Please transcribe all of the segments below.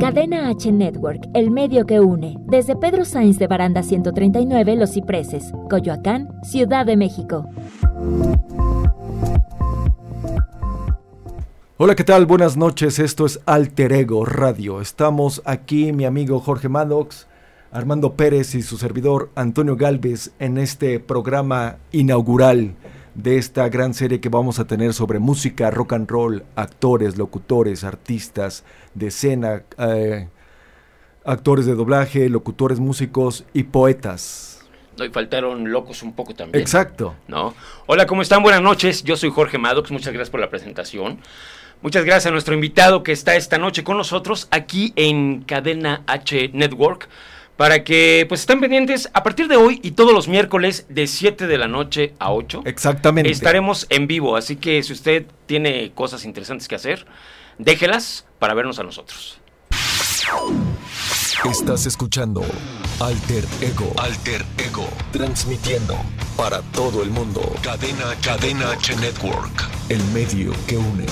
Cadena H Network, el medio que une. Desde Pedro Sainz de Baranda 139, Los Cipreses, Coyoacán, Ciudad de México. Hola, ¿qué tal? Buenas noches. Esto es Alter Ego Radio. Estamos aquí, mi amigo Jorge Maddox, Armando Pérez y su servidor Antonio Galvez en este programa inaugural de esta gran serie que vamos a tener sobre música, rock and roll, actores, locutores, artistas de escena, eh, actores de doblaje, locutores, músicos y poetas. No, y faltaron locos un poco también. Exacto. ¿No? Hola, ¿cómo están? Buenas noches. Yo soy Jorge Maddox. Muchas gracias por la presentación. Muchas gracias a nuestro invitado que está esta noche con nosotros aquí en Cadena H Network para que pues estén pendientes a partir de hoy y todos los miércoles de 7 de la noche a 8. Exactamente. Estaremos en vivo, así que si usted tiene cosas interesantes que hacer, déjelas para vernos a nosotros. Estás escuchando Alter Ego. Alter Ego. Transmitiendo para todo el mundo. Cadena, Cadena H Network. El medio que une.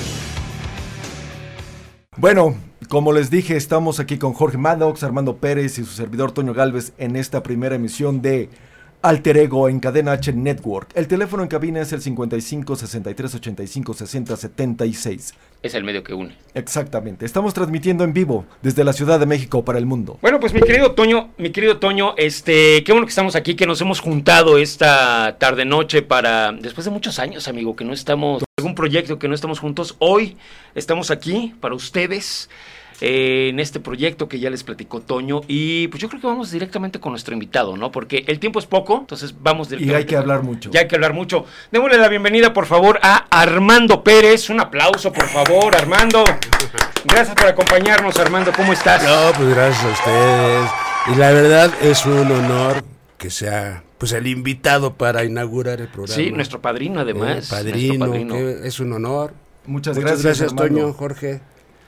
Bueno, como les dije, estamos aquí con Jorge Maddox, Armando Pérez y su servidor Toño Galvez en esta primera emisión de Alter Ego en Cadena H Network. El teléfono en cabina es el 55 63 85 60 76. Es el medio que une. Exactamente. Estamos transmitiendo en vivo desde la Ciudad de México para el mundo. Bueno, pues mi querido Toño, mi querido Toño, este, qué bueno que estamos aquí, que nos hemos juntado esta tarde noche para después de muchos años, amigo, que no estamos algún proyecto que no estamos juntos. Hoy estamos aquí para ustedes eh, en este proyecto que ya les platicó Toño. Y pues yo creo que vamos directamente con nuestro invitado, ¿no? Porque el tiempo es poco, entonces vamos directamente. Y hay que hablar mucho. Ya hay que hablar mucho. Démosle la bienvenida, por favor, a Armando Pérez. Un aplauso, por favor, Armando. Gracias por acompañarnos, Armando. ¿Cómo estás? No, pues gracias a ustedes. Y la verdad es un honor que sea pues el invitado para inaugurar el programa. Sí, nuestro padrino además. Eh, padrino, padrino. es un honor. Muchas, Muchas gracias, gracias Toño, Jorge.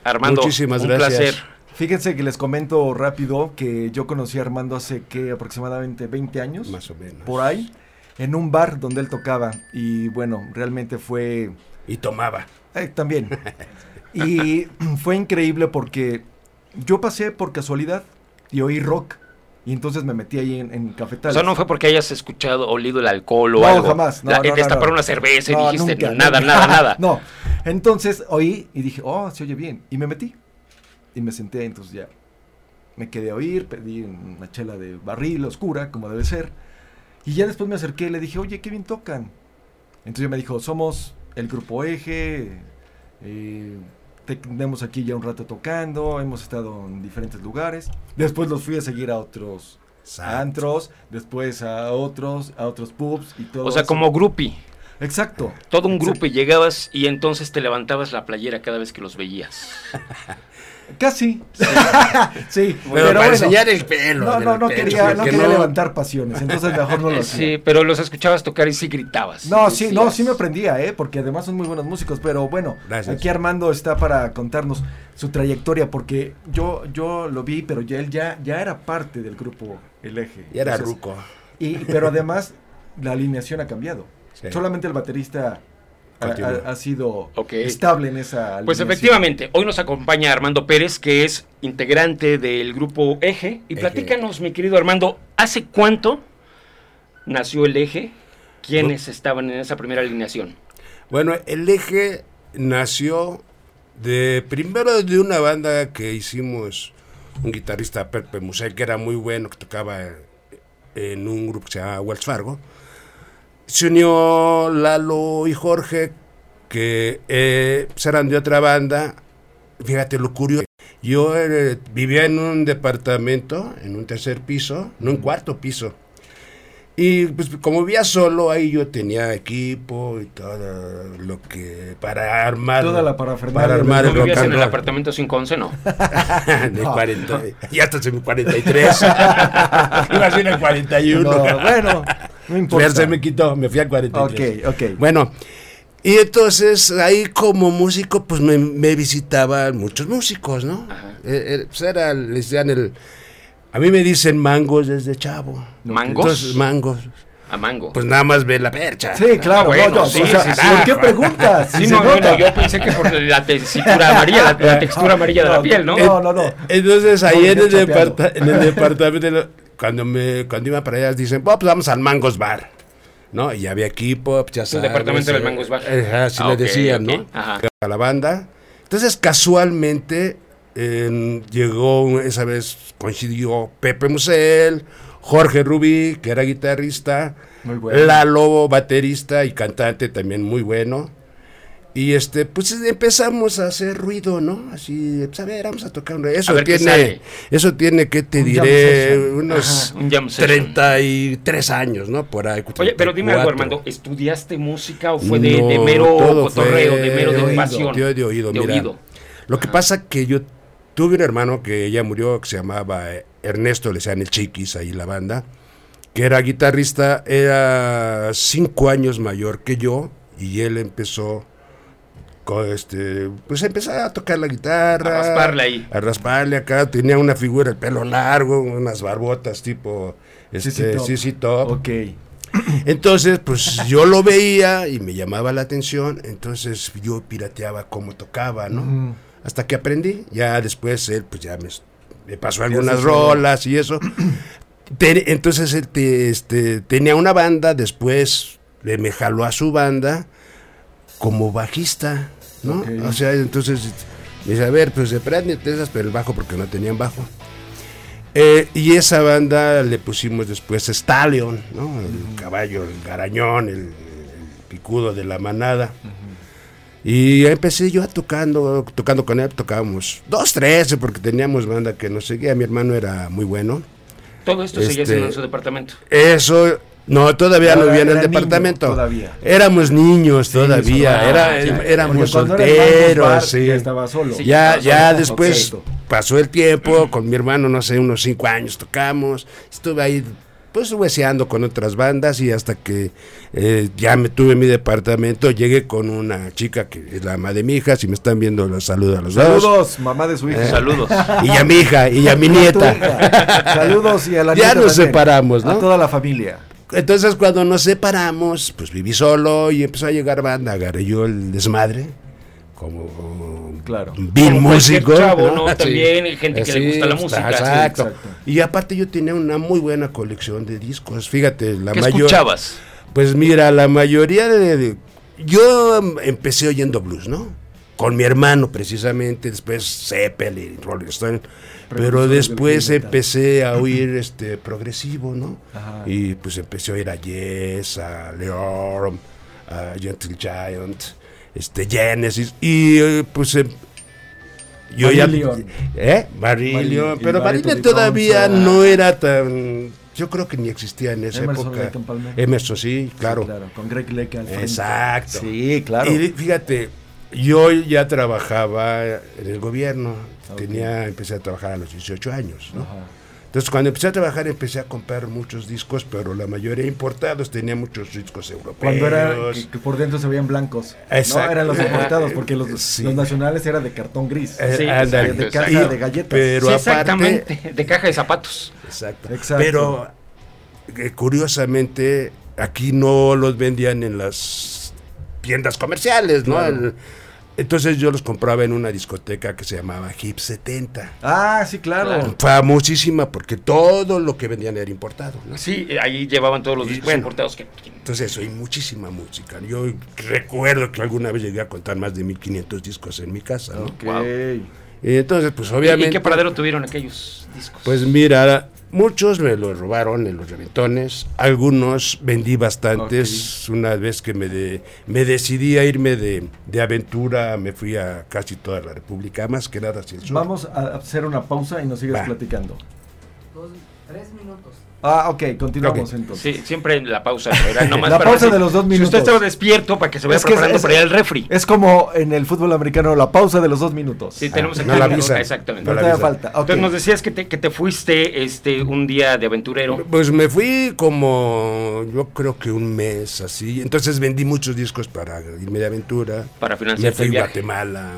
Armando, Muchísimas un gracias. placer. Fíjense que les comento rápido que yo conocí a Armando hace que aproximadamente 20 años. Más o menos. Por ahí, en un bar donde él tocaba. Y bueno, realmente fue... Y tomaba. Eh, también. y fue increíble porque yo pasé por casualidad y oí rock. Y entonces me metí ahí en, en O cafetales. sea, no fue porque hayas escuchado, olido el alcohol o No, algo. jamás. No, La- no, destapar no. una cerveza y dijiste nunca, nada, nunca. nada, nada. No. Entonces oí y dije, oh, se oye bien. Y me metí. Y me senté, entonces ya. Me quedé a oír, pedí una chela de barril oscura, como debe ser. Y ya después me acerqué y le dije, oye, qué bien tocan. Entonces me dijo, somos el grupo Eje. eh, tenemos aquí ya un rato tocando. Hemos estado en diferentes lugares. Después los fui a seguir a otros antros. Después a otros, a otros pubs y todo. O sea, como groupie. Exacto. Todo un Exacto. grupo y llegabas y entonces te levantabas la playera cada vez que los veías. Casi. Sí, Pero, para enseñar el pelo. No, no, no pecho, quería, no quería levantar pasiones, entonces mejor no lo hacía. Sí, pero los escuchabas tocar y sí gritabas. No, sí, no, sí me aprendía, ¿eh? Porque además son muy buenos músicos, pero bueno, Gracias. aquí Armando está para contarnos su trayectoria, porque yo, yo lo vi, pero ya él ya, ya era parte del grupo El Eje. Y era Entonces, ruco. Y, pero además, la alineación ha cambiado. Sí. Solamente el baterista ha, Continúa. ha- ha sido estable en esa alineación. Pues efectivamente, hoy nos acompaña Armando Pérez, que es integrante del grupo Eje. Y Eje. platícanos, mi querido Armando, ¿hace cuánto nació el Eje? ¿Quiénes estaban en esa primera alineación? Bueno, el eje nació de primero de una banda que hicimos un guitarrista Pepe Musel que era muy bueno, que tocaba en un grupo que se llama Wells Fargo. Se unió Lalo y Jorge, que eh, eran de otra banda. Fíjate lo curioso. Yo eh, vivía en un departamento, en un tercer piso, no en cuarto piso. Y pues como vivía solo, ahí yo tenía equipo y todo lo que para armar. Toda la parafernalia Para armar ¿No el vivías en el apartamento 511? No. de 40, ya estás en mi 43. Iba a ser en el 41. No, bueno, no importa. Ya se me quitó, me fui al 43. Ok, ok. Bueno, y entonces ahí como músico, pues me, me visitaban muchos músicos, ¿no? Ajá. Eh, eh, pues era, les decían el... A mí me dicen mangos desde chavo. ¿Mangos? Entonces, mangos. A mango. pues nada más ve la percha. Sí, claro. bueno, no, sí, o sea, sí, sí. ¿Por qué preguntas? Sí, no, bueno, yo pensé que por la textura amarilla, la, la textura amarilla de la piel, ¿no? No, no, no. Entonces ahí No, en, el en el departamento, cuando me cuando iba para allá, dicen, "Oh, pues vamos al Mangos Bar. ¿No? Y había equipo, pues, ya sabes. departamento del eh, Mangos Bar. Ajá, así Ah, le decían, ok, ¿no? ajá. A la banda. Entonces, casualmente, eh, llegó esa vez, coincidió Pepe Musel, Jorge Rubí, que era guitarrista, Muy bueno. Lalo, baterista y cantante también muy bueno. Y este, pues empezamos a hacer ruido, ¿no? Así, pues a ver, vamos a tocar. un- Eso A qué tiene, eso tiene que te Un diré, unos Ajá, un jam session. 33 años, ¿no? Por ahí. Oye, pero dime algo, 34. Armando, ¿estudiaste música o fue de, mero cotorreo, de mero de oído, pasión? de- de oído, De mira. oído. Lo que pasa que yo tuve un hermano que ya murió, que se llamaba eh, Ernesto, le decían el Chiquis ahí en la banda, que era guitarrista, era cinco años mayor que yo, y él empezó con este, pues empezó a tocar la guitarra. A rasparle ahí. A rasparle acá, tenía una figura, el pelo largo, unas barbotas tipo este, Top. CC Top. Ok. Entonces, pues yo lo veía y me llamaba la atención, entonces yo pirateaba cómo tocaba, ¿no? Ujú. Hasta que aprendí, ya después él, pues ya me, me pasó algunas rolas y eso. Te- entonces él te- este, tenía una banda, después le me jaló a su banda como bajista, ¿no? O sea, entonces me dice, a ver, pues prendete esas, pero el bajo porque no tenían bajo. Eh, y esa banda le pusimos después Stallion, ¿no? El caballo, el garañón, el, el picudo de la manada. Y empecé yo a tocando, tocando con él, tocábamos dos, tres, porque teníamos banda que nos seguía. Mi hermano era muy bueno. Todo esto seguía Este- siendo en su departamento. Eso, no, todavía no vivía en el niño departamento. todavía. Éramos niños todavía, era, ah, ya, éramos solteros, Bar, sí. Ya estaba solo. Sí. Ya, estaba ya solo. después pasó el tiempo, con mi hermano, no sé, unos cinco años tocamos, estuve ahí pues hueseando con otras bandas y hasta que eh, ya me tuve mi departamento, llegué con una chica que es la ama de mi hija, si me están viendo los saludo a los dos. Saludos, mamá de su hija. Saludos. Y a mi hija, y a mi nieta. Saludos y a la Ya nieta nos también. separamos, ¿no? A toda la familia. Entonces cuando nos separamos, pues viví solo y empezó a llegar banda, agarré yo el desmadre, como Claro. Bill Como músico. chavo, ¿no? Sí. También hay gente que le Sí, gusta la música. Exacto. Sí, exacto. Y aparte yo tenía una muy buena colección de discos. Fíjate, la ¿Qué mayor. escuchabas? Pues mira, la mayoría de, de- yo em, empecé oyendo blues, ¿no? Con mi hermano precisamente, después Zeppelin, Rolling Stone. Pero después empecé a oír este progresivo, ¿no? Ajá. Y pues empecé a oír a Yes, a Leorm, a Gentle Giant, este Genesis y eh, pues em, yo ya Marillion. ¿Eh? Marillion, Marillion, pero Marillion todavía Thompson. no era tan yo creo que ni existía en esa Emerson, época. Emerson, sí, claro. Sí, claro. Con Greg Lake al frente. Exacto. Sí, claro. Y fíjate, yo ya trabajaba en el gobierno, Ok. tenía, empecé a trabajar a los 18 años, ¿no? Ajá. Entonces cuando empecé a trabajar empecé a comprar muchos discos, pero la mayoría importados, tenía muchos discos europeos. Cuando era que, que por dentro se veían blancos. Exacto. No, eran los importados, porque los, Sí. los nacionales eran de cartón gris. Eh, Sí, ándale. de caja Y- de galletas. Pero Sí, aparte, exactamente. De caja de zapatos. Exacto. Exacto. Pero eh, curiosamente aquí no los vendían en las tiendas comerciales, ¿no? Claro. El- entonces yo los compraba en una discoteca que se llamaba Hip 70. Ah, sí, claro. Claro. Famosísima porque todo lo que vendían era importado, ¿no? Sí, ahí llevaban todos los discos bueno. importados que... Entonces oí muchísima música. Yo recuerdo que alguna vez llegué a contar más de 1500 discos en mi casa, ¿no? Ok. Wow. Y entonces, pues ¿Y- obviamente... ¿Y qué paradero tuvieron aquellos discos? Pues mira, muchos me los robaron en los reventones, algunos vendí bastantes. Una vez que me, de- me decidí a irme de, de aventura, me fui a casi toda la República, más que nada hacia el sur. Vamos a hacer una pausa y nos sigues Va. platicando. Dos, tres minutos. Ah, ok, continuamos entonces. Sí, siempre en la pausa. Nomás La para pausa decir, de los dos Si minutos. usted estaba despierto para que se vaya Es preparando es- para ir al refri. Es como en el fútbol americano, la pausa de los dos minutos. Sí, tenemos Ah, aquí no la un- avisa. Exactamente. Pero no la avisa. falta. Entonces nos decías que te, que te fuiste este un día de aventurero. Pues me fui como, yo creo que un mes así. Entonces vendí muchos discos para irme de aventura. Para Me financiar fui el a. Guatemala,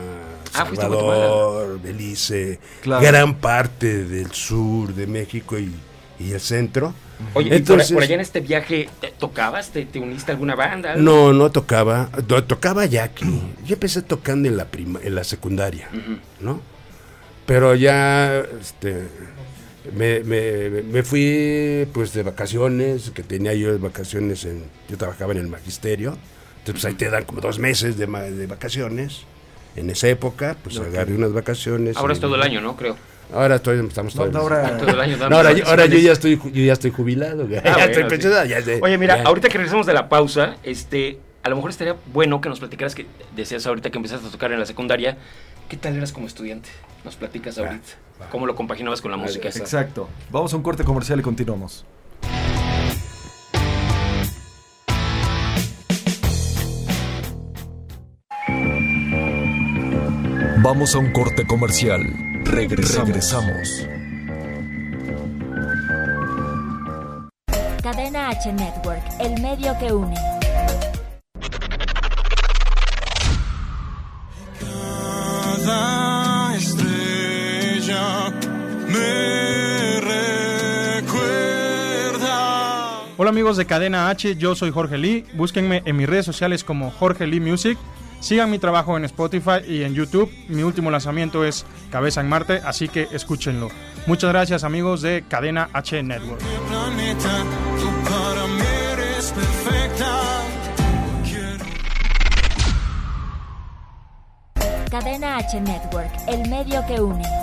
Ah, fuiste a Salvador, Belice, Claro. gran parte del sur de México y, y el centro. Oye, ¿y por- Entonces- por, allá en este viaje, ¿te tocabas? ¿Te, te uniste a alguna banda? No, no tocaba. To- tocaba ya aquí. Yo empecé tocando en la prima, en la secundaria. ¿no? Pero ya, este, me, me- me fui, pues, de vacaciones, que tenía yo vacaciones en, yo trabajaba en el magisterio, entonces pues, ahí te dan como dos meses de, de vacaciones. En esa época, pues agarré unas vacaciones. Ahora es todo el año, ¿no? Creo. Ahora estoy, estamos todos. no, ahora- Todo el año dando No, ahora, yo, ahora yo vacaciones. ya estoy, yo ya estoy jubilado. Ah, ya bueno, estoy sí. pensionado, ya sé. Oye, mira, Ya. ahorita que regresamos de la pausa, este, a lo mejor estaría bueno que nos platicaras que decías ahorita que empezaste a tocar en la secundaria. ¿Qué tal eras como estudiante? Nos platicas ahorita. va. ¿Cómo lo compaginabas con la música esa? Exacto. Vamos a un corte comercial y continuamos. Vamos a un corte comercial. Regresamos. Regresamos. Cadena H Network, el medio que une. Cada estrella me recuerda. Hola amigos de Cadena H, yo soy Jorge Lee. Búsquenme en mis redes sociales como Jorge Lee Music. Sigan mi trabajo en Spotify y en YouTube. Mi último lanzamiento es Cabeza en Marte, así que escúchenlo. Muchas gracias amigos de Cadena H Network. Cadena H Network, el medio que une.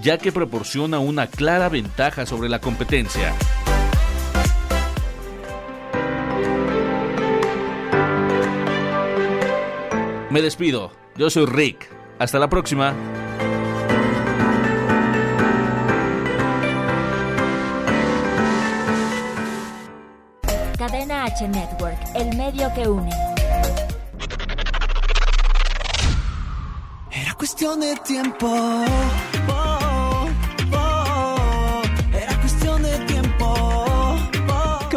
ya que proporciona una clara ventaja sobre la competencia. Me despido, yo soy Rick. Hasta la próxima. Cadena H Network, el medio que une. Era cuestión de tiempo.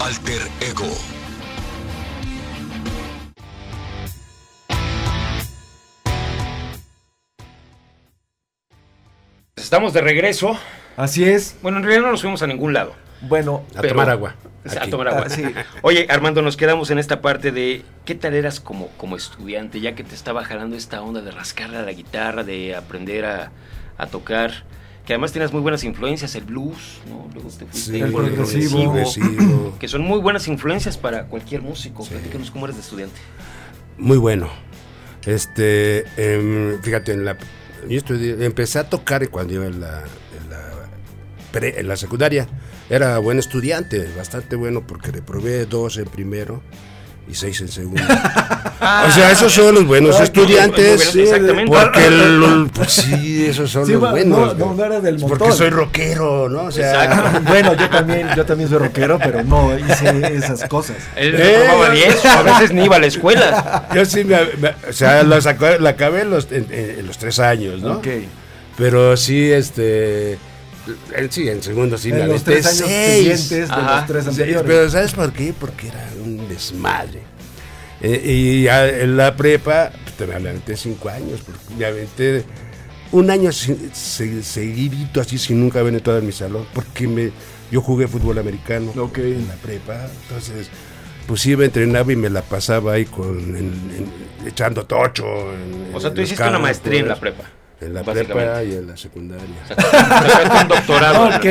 Alter Ego. Estamos de regreso. Así es. Bueno, en realidad no nos fuimos a ningún lado. Bueno, A Pero- tomar agua. A tomar agua. Ah, sí. Oye, Armando, nos quedamos en esta parte de qué tal eras como, como estudiante, ya que te estaba jalando esta onda de rascarle a la guitarra, de aprender a, a tocar, que además tienes muy buenas influencias, el blues, ¿no? Luego te fuiste Sí, El progresivo. progresivo. que son muy buenas influencias para cualquier músico. Sí. Platícanos cómo eres de estudiante. Muy bueno. Este, em, fíjate, en la, yo estudié- empecé a tocar cuando iba en la, en la, pre- en la secundaria. Era buen estudiante, bastante bueno, porque reprobé dos en primero y seis en segundo. o sea, esos son los buenos estudiantes. exactamente. Porque, el- pues sí, esos son Sí, los va- buenos. no, no, no era del Porque soy rockero, ¿no? O sea, bueno, yo también, yo también soy rockero, pero no hice esas cosas. Él Eh. reprobaba 10, o a veces ni iba a la escuela. yo sí me, me- o sea, la, sacó- la acabé en los, en- en los tres años, ¿no? Ok. Pero sí, este. Sí, en segundo sí me en los tres años seis. siguientes de Ajá. los tres Sí, anteriores. pero ¿sabes por qué? Porque era un desmadre. Eh, y ya en la prepa, pues, me aventé cinco años, porque me aventé un año sin- se- seguidito así sin nunca haber entrado en mi salón, porque me, yo jugué fútbol americano en la prepa, entonces pues iba, entrenaba y me la pasaba ahí con en- en- echando tocho. en- O sea, tú hiciste una maestría en la campos, prepa. En la prepa y en la secundaria. Sacaste un doctorado. Ok,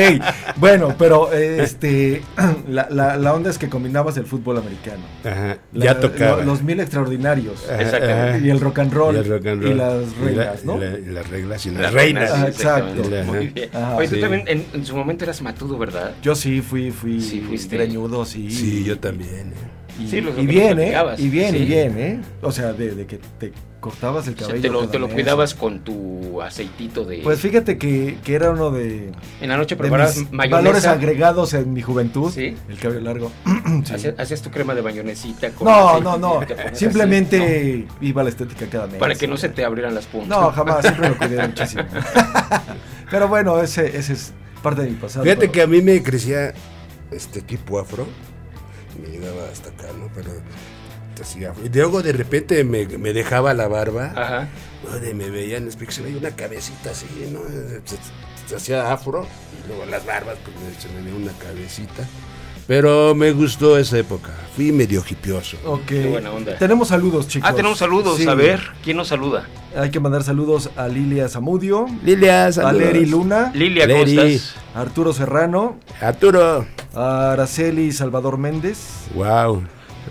bueno, pero eh, este, la, la, la onda es que combinabas el fútbol americano. Ajá, La- ya tocaba. lo- los mil extraordinarios. Ajá, Exactamente. ajá. Y el rock and roll. Y el rock and roll. Y las Y reinas, ¿no? y la- y las reglas y las, Las reinas. Ah, exacto. Muy bien. Ajá. Oye, tú Sí. también en, en su momento eras matudo, ¿verdad? Yo sí fui, fui Sí, fuiste. greñudo, sí. Sí, yo también. ¿eh? Y, Sí, y bien, ¿eh? Y bien, Sí. y bien, ¿eh? O sea, de, de que te cortabas el O sea, cabello. te lo, te lo cuidabas con tu aceitito de... Pues fíjate que, que era uno de, en la noche preparabas mayonesa. valores agregados en mi juventud. Sí. El cabello largo. Sí. Hacías, hacías tu crema de bayonesita con No, no, no. Simplemente iba a la estética cada mes. para que no se te abrieran las puntas. No, jamás, siempre lo cuidé muchísimo. Pero bueno, ese, ese es parte de mi pasado. Fíjate pero- que a mí me crecía este tipo afro. Me llegaba hasta acá, ¿no? Pero así. Y luego de repente me, me dejaba la barba. Ajá. Donde me veían, es que se veía una cabecita así, ¿no? Se, se hacía afro. Y luego las barbas, pues me- se me veía una cabecita. Pero me gustó esa época. Fui medio hipioso. Ok. Qué buena onda. Tenemos saludos, chicos. Ah, tenemos saludos. Sí. A ver, ¿quién nos saluda? Hay que mandar saludos a Lilia Zamudio, Lilia, a saludos. Leri Luna, Lilia, a Arturo Serrano, Arturo. a Araceli Salvador Méndez, Wow.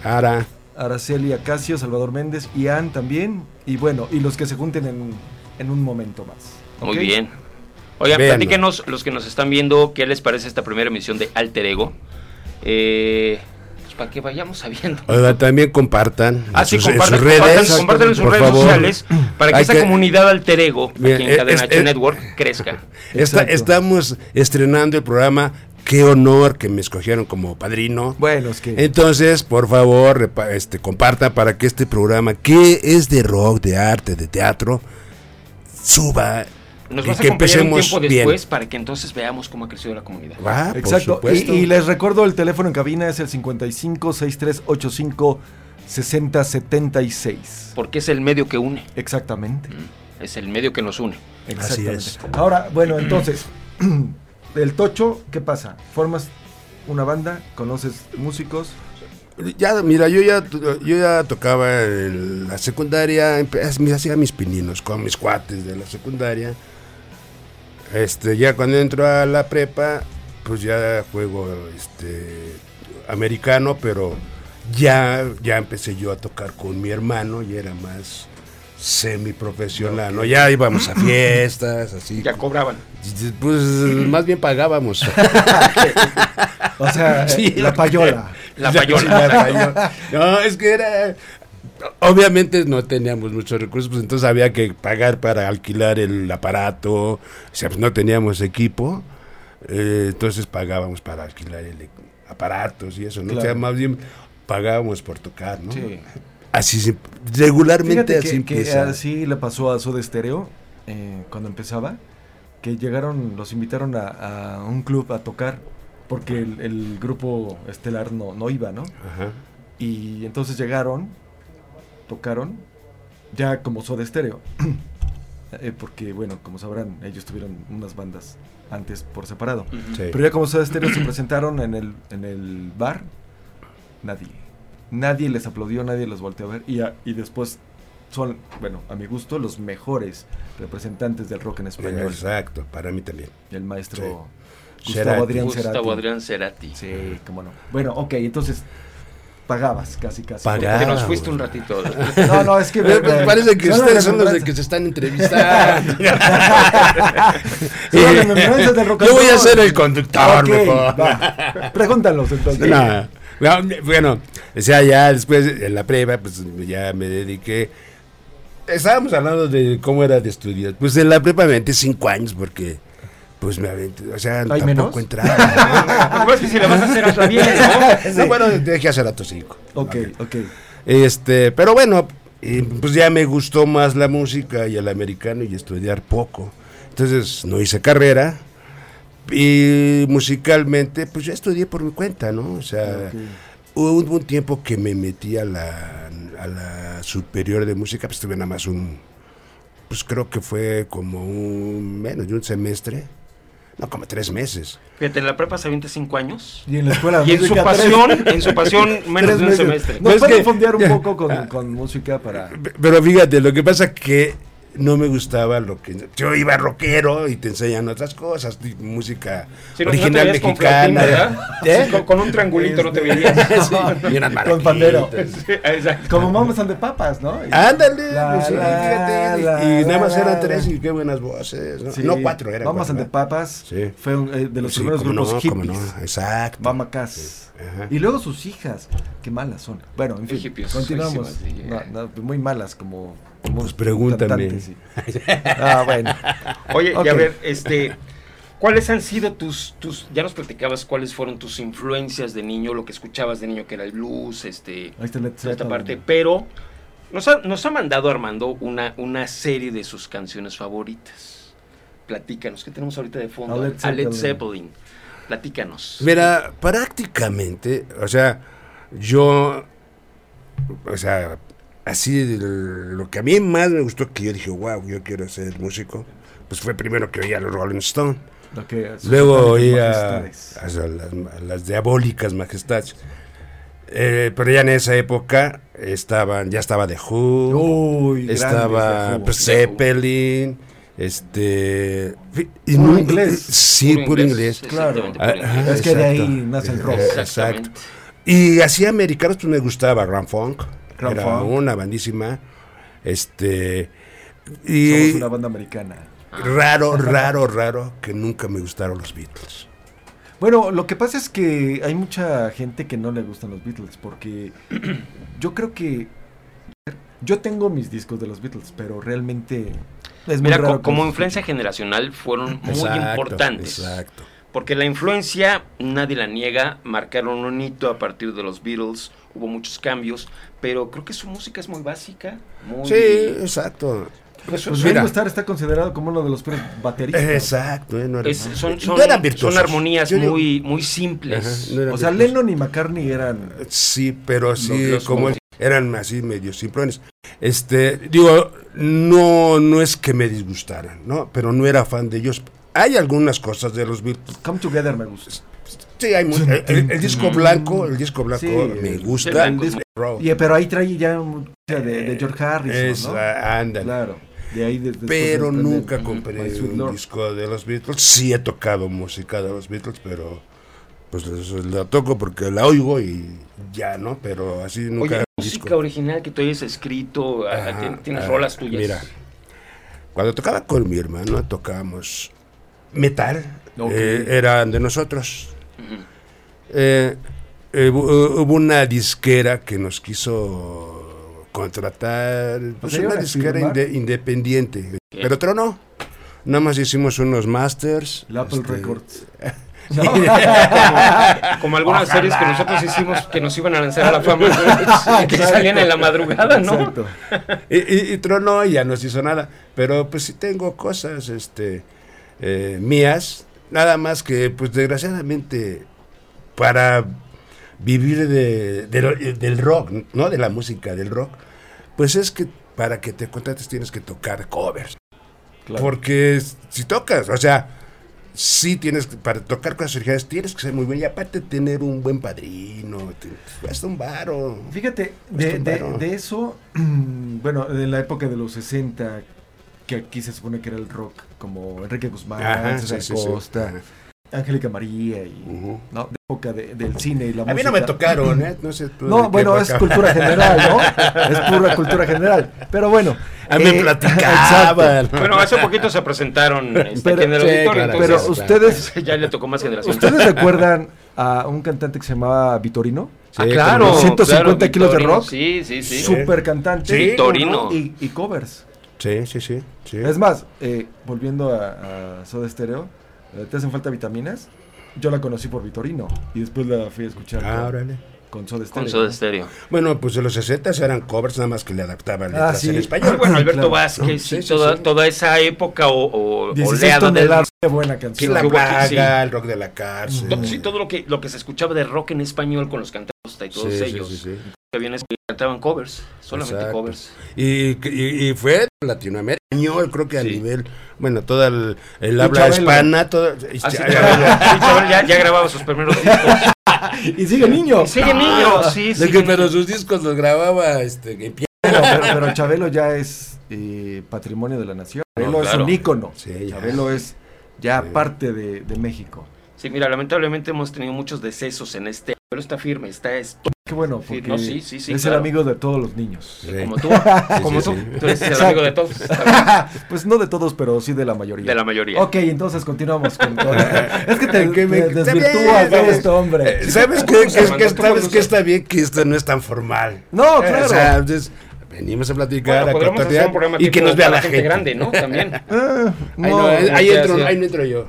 Ara. Araceli Acacio, Salvador Méndez, y Ann también. Y bueno, y los que se junten en, en un momento más. Muy bien. Oigan, Véanlo. platíquenos, los que nos están viendo, ¿qué les parece esta primera emisión de Alter Ego? Eh, pues para que vayamos sabiendo. Oiga, también compartan Ah, en sí, sus, en compartan, sus redes. compartan, compartan en sus redes favor. sociales para que Hay esa que- comunidad Alter Ego aquí en eh, Cadena es- H es- Network crezca. Está- estamos estrenando el programa. Qué honor que me escogieron como padrino. Bueno, es que. Entonces, por favor, este, compartan para que este programa, que es de rock, de arte, de teatro, suba Nos y vas a que acompañar un empecemos tiempo bien. después para que entonces veamos cómo ha crecido la comunidad. Va, por Exacto. Y, supuesto. y les recuerdo el teléfono en cabina es el 55 6385 6076. Porque es el medio que une. Exactamente. Es el medio que nos une. Exactamente. es. Ahora, bueno, entonces, el tocho, ¿qué pasa? Formas una banda, conoces músicos. Ya, mira, yo ya, yo ya tocaba en la secundaria, hacía mis pininos con mis cuates de la secundaria. Este, ya cuando entro a la prepa, pues ya juego este americano, pero ya, ya empecé yo a tocar con mi hermano y era más semiprofesional, ¿no? Ya íbamos a fiestas, así. Ya cobraban. Pues más bien pagábamos. O sea, Sí, la payola. La payola. sí, la payola. No, es que era. Obviamente no teníamos muchos recursos, pues entonces había que pagar para alquilar el aparato. O sea, pues no teníamos equipo. eh, entonces pagábamos para alquilar el aparatos y eso, ¿no? O sea, Claro. más bien pagábamos por tocar, ¿no? Sí. Así se- regularmente Fíjate así que, así le pasó a Soda Stereo eh, cuando empezaba, que llegaron, los invitaron a, a un club a tocar, porque el, el grupo estelar no, no iba, ¿no? Ajá. Y entonces llegaron, tocaron, ya como Soda Stereo. Eh, porque, bueno, como sabrán, ellos tuvieron unas bandas antes por separado. Sí. Pero ya como Soda Stereo se presentaron en el, en el bar, nadie. Nadie les aplaudió, nadie los volteó a ver. Y, a- y después son, bueno, a mi gusto, los mejores representantes del rock en español. Exacto, para mí también. El maestro Sí. Gustavo Cerati. Adrián Gustavo Cerati. Adrián Cerati. Sí, cómo no. Bueno, ok, entonces pagabas casi, casi. Pagaba. Que nos fuiste un ratito. No, no, es que... Me- parece que ustedes son los de que se están entrevistando. Yo voy a ser el conductor, mejor. va. Pregúntalos entonces. No, no, bueno, o sea, ya después en la prueba, pues ya me dediqué. Estábamos hablando de cómo era de estudiar. Pues en la prepa me aventé cinco años porque, pues me aventé, o sea, tampoco menos? entraba. Lo que pasa es que si la vas a hacer, hazla bien, ¿no? No, bueno, dejé hacer a tus cinco. Ok, ok. Este, pero bueno, pues ya me gustó más la música y el americano y estudiar poco. Entonces no hice carrera, Y musicalmente, pues yo estudié por mi cuenta, ¿no? O sea, hubo un, tiempo que me metí a la, a la superior de música, pues tuve nada más un, pues creo que fue como un, menos de un semestre, no, como tres meses. Fíjate, en la prepa se avienta cinco años. Y en la escuela Y en su pasión, en su pasión, menos tres de un meses. semestre. ¿Nos No, es pueden que- fondear un poco con, con música para...? Pero fíjate, lo que pasa que no me gustaba lo que... Yo iba rockero y te enseñan otras cosas, música Sí, no- no te original con mexicana. ¿Eh? Sí, con, con un triangulito no te veías. Sí, y unas Con pandero. Como Mamas and the Papas, ¿no? Ándale, La, pues sí, la, fíjate, la, y nada más la, eran tres y qué buenas voces. No, Sí. no cuatro, eran the ¿verdad? Papas Sí. fue un, eh, de los Sí, primeros grupos hippies. no, exacto. Mama Cass. Ajá. Y luego sus hijas, qué malas son. Bueno, en fin, continuamos. No, no, muy malas como, como Pues pregúntame. sí. Ah, bueno. Oye, y a ver, este, ¿cuáles han sido tus, tus, ya nos platicabas cuáles fueron tus influencias de niño, lo que escuchabas de niño que era el blues, este, Ahí está Led toda esta parte, pero nos ha, nos ha mandado Armando una, una serie de sus canciones favoritas. Platícanos, ¿qué tenemos ahorita de fondo? A Led A Led Zeppelin. Platícanos. Mira, prácticamente, o sea, yo, o sea, así lo que a mí más me gustó que yo dije, wow, yo quiero ser músico, pues fue primero que oía a los Rolling Stone. Lo que- sus Luego a las, a las diabólicas majestades. Eh, pero ya en esa época estaban, ya estaba The Who, Uy, estaba pues, The Who. Zeppelin, este... y Puro no- inglés. Sí, puro, inglés. Claro. puro Ah, inglés. Es que de ahí nace el rock. Exacto. Y así americanos pues me gustaba Grand Funk. Grand era Funk. una bandísima. Este Somos y una banda americana. raro, raro, raro que nunca me gustaron los Beatles. Bueno, lo que pasa es que hay mucha gente que no le gustan los Beatles porque yo creo que yo tengo mis discos de los Beatles, pero realmente es Mira, co- como influencia generacional fueron muy Exacto, importantes. Exacto. Porque la influencia, nadie la niega, marcaron un hito a partir de los Beatles, hubo muchos cambios, pero creo que su música es muy básica, muy... Sí, exacto. pues, Pues Mira. Starr está considerado como uno de los peores bateristas. Exacto, eh, no era- es- son, no eran son armonías digo- muy, muy simples. Ajá, no eran O sea, virtuosos. Lennon y McCartney eran Sí, pero sí, los como como- eran así medio simplones. Este, digo, no, no es que me disgustaran, ¿no? Pero no era fan de ellos. Hay algunas cosas de los Beatles. Come Together me gusta. Sí, hay mu- el, el- el disco blanco, el disco blanco Sí, me gusta. Y, pero ahí trae ya mucha de, de George Harrison, Es, ¿no? ah, ándale. Claro. De ahí de- Pero nunca compré un Lord. disco de los Beatles. Sí he tocado música de los Beatles, pero pues eso la toco porque la oigo y ya, ¿no? Pero así nunca Oye, un música disco. original que tú hayas escrito, Ajá, tienes rolas tuyas. Mira, cuando tocaba con mi hermano, tocábamos metal, Ok. eh, eran de nosotros. Eh, eh, hu- hubo una disquera que nos quiso contratar, pues sea, una disquera inde- independiente, pero tronó. Nada más hicimos unos masters. El Apple este, Records. Como algunas series que nosotros hicimos que nos iban a lanzar a la fama, que salían en la madrugada, ¿no? Exacto. y, y, y tronó y ya no se hizo nada. Pero pues sí tengo cosas este, eh, mías, nada más que pues desgraciadamente para vivir de, de lo- del rock, no de la música, del rock, pues es que para que te contrates tienes que tocar covers. Claro. Porque si tocas, o sea, sí tienes que, para tocar cosas originales tienes que ser muy bueno y aparte tener un buen padrino, cuesta un varo. Fíjate, de, de- eso, bueno, en la época de los 60, que aquí se supone que era el rock, como Enrique Guzmán, Ajá, César sí, sí, sí. Angélica María, y. ¿no? De época de- del cine y la A mí música. no me tocaron, ¿eh? No sé No, bueno, es cultura general, ¿no? Es pura cultura general. Pero bueno. A mí me eh, platicaban. Bueno, hace poquito se presentaron este, Pero- en el sí, auditorio, claro, Pero ustedes, ya le tocó más generación. ¿ustedes recuerdan a un cantante que se llamaba Vitorino? Ah, Sí, claro. como 150 claro, kilos de rock. Sí, sí, sí. Super cantante. Sí, Vitorino. Y, y covers. Sí, sí, sí. sí. Es más, eh, volviendo a, a Soda Stereo, ¿te hacen falta vitaminas? Yo la conocí por Vitorino y después la fui a escuchar. Ah, con- órale. con Soda Stereo. Con. Stereo. Bueno, pues de los 60 eran covers, nada más que le adaptaban Ah, letras sí. en español. Bueno, Alberto Claro. Vázquez Sí, sí, toda, sí. toda esa época o, o 16 oleada toneladas, qué buena canción. la plaga, sí. el rock de la cárcel. to- sí, todo lo que, lo que se escuchaba de rock en español con los cantantes y todos ellos. sí, sí. Que bien es que cantaban covers, solamente Exacto. covers. Y, y, y fue Latinoamérica, creo que a Sí. nivel, bueno, toda el, el Y habla Chabelo. hispana, todo, y Ah, sí, Cha- sí, Chabelo ya, ya grababa sus primeros discos. Y sigue niño. Sigue niño, sí, de sigue que, niño. pero sus discos los grababa este, en pie. Pero, pero- pero Chabelo ya es eh, patrimonio de la nación. No, Chabelo es un ícono. Sí, ya. Chabelo es ya Sí. parte de, de México. Sí, mira, lamentablemente hemos tenido muchos decesos en este, pero está firme, está esto, Qué bueno, Sí, porque no, sí, sí, sí, es claro. el amigo de todos los niños. Sí. como tú, Sí, como sí, tú, sí. tú eres el amigo de todos, pues no de todos, pero sí de la mayoría. de la mayoría. Ok, entonces continuamos con todo. es que te, Que me- te desvirtúas de esto, hombre. Eh, ¿Sabes qué? Que, es- que sabes que está bien que esto no es tan formal. No, Eh, claro. O sea, venimos a platicar, Bueno, a programa y que nos vea la gente. grande, ¿no? También. Ah, Ahí, no, entro, ahí no entro yo.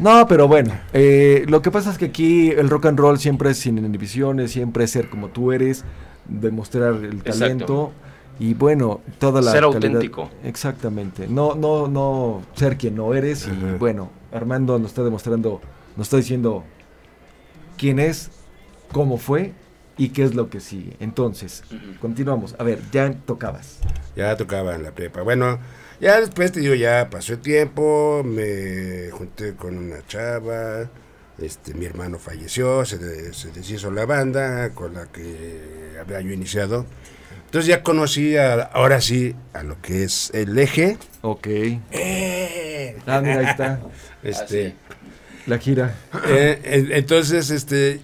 No, pero bueno, eh, lo que pasa es que aquí el rock and roll siempre es sin inhibiciones, siempre es ser como tú eres, demostrar el Exacto. talento y bueno, toda la Ser calidad- auténtico. Exactamente. No no no ser quien no eres y Ajá. bueno, Armando nos está demostrando, nos está diciendo quién es, cómo fue y qué es lo que sigue. Entonces, continuamos. A ver, ya tocabas. Ya tocaba en la prepa. Bueno, ya después te digo, ya pasó el tiempo, me junté con una chava, este, mi hermano falleció, se, de- se deshizo la banda con la que había yo iniciado. Entonces ya conocí a- ahora sí a lo que es el eje. Ok. ¡Eh! Ah, mira, ahí está. Este, La gira. eh, en- entonces, este,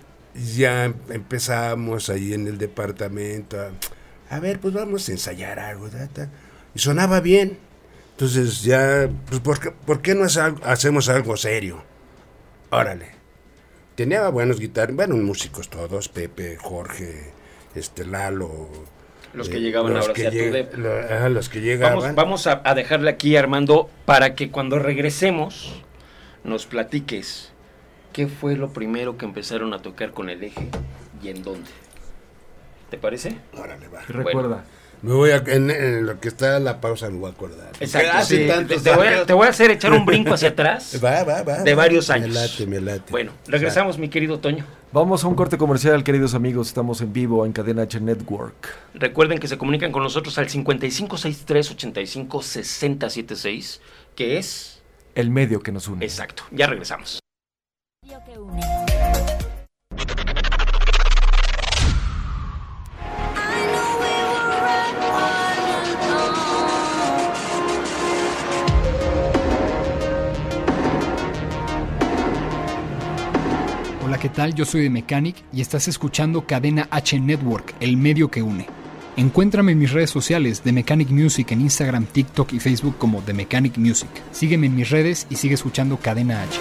ya empezamos ahí en el departamento. A, a ver, pues vamos a ensayar algo. Y sonaba bien. Entonces ya, pues ¿por qué, por qué no hace algo- hacemos algo serio? Órale. Tenía buenos guitarras, bueno, músicos todos, Pepe, Jorge, este Lalo. Los que eh, llegaban los ahora que tu lleg- dep. lo- ajá, los que llegaban. Vamos, vamos a, a dejarle aquí, Armando, para que cuando regresemos nos platiques qué fue lo primero que empezaron a tocar con el eje y en dónde. ¿Te parece? Órale, va. Y recuerda. Me voy a, en, en lo que está la pausa me voy a acordar. Exacto. Hace sí. tantos te, voy a, te voy a hacer echar un brinco hacia atrás Va, va, va. de va. varios Me años. late, me late. Bueno, regresamos, mi querido Toño. Vamos a un corte comercial, queridos amigos. Estamos en vivo en Cadena H Network. Recuerden que se comunican con nosotros al 5563-856076, que es... El medio que nos une. Exacto, ya regresamos. medio que une. Hola, ¿qué tal? Yo soy de Mechanic y estás escuchando Cadena H Network, el medio que une. Encuéntrame en mis redes sociales de Mechanic Music en Instagram, TikTok y Facebook como The Mechanic Music. Sígueme en mis redes y sigue escuchando Cadena H.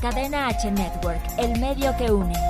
Cadena H Network, el medio que une.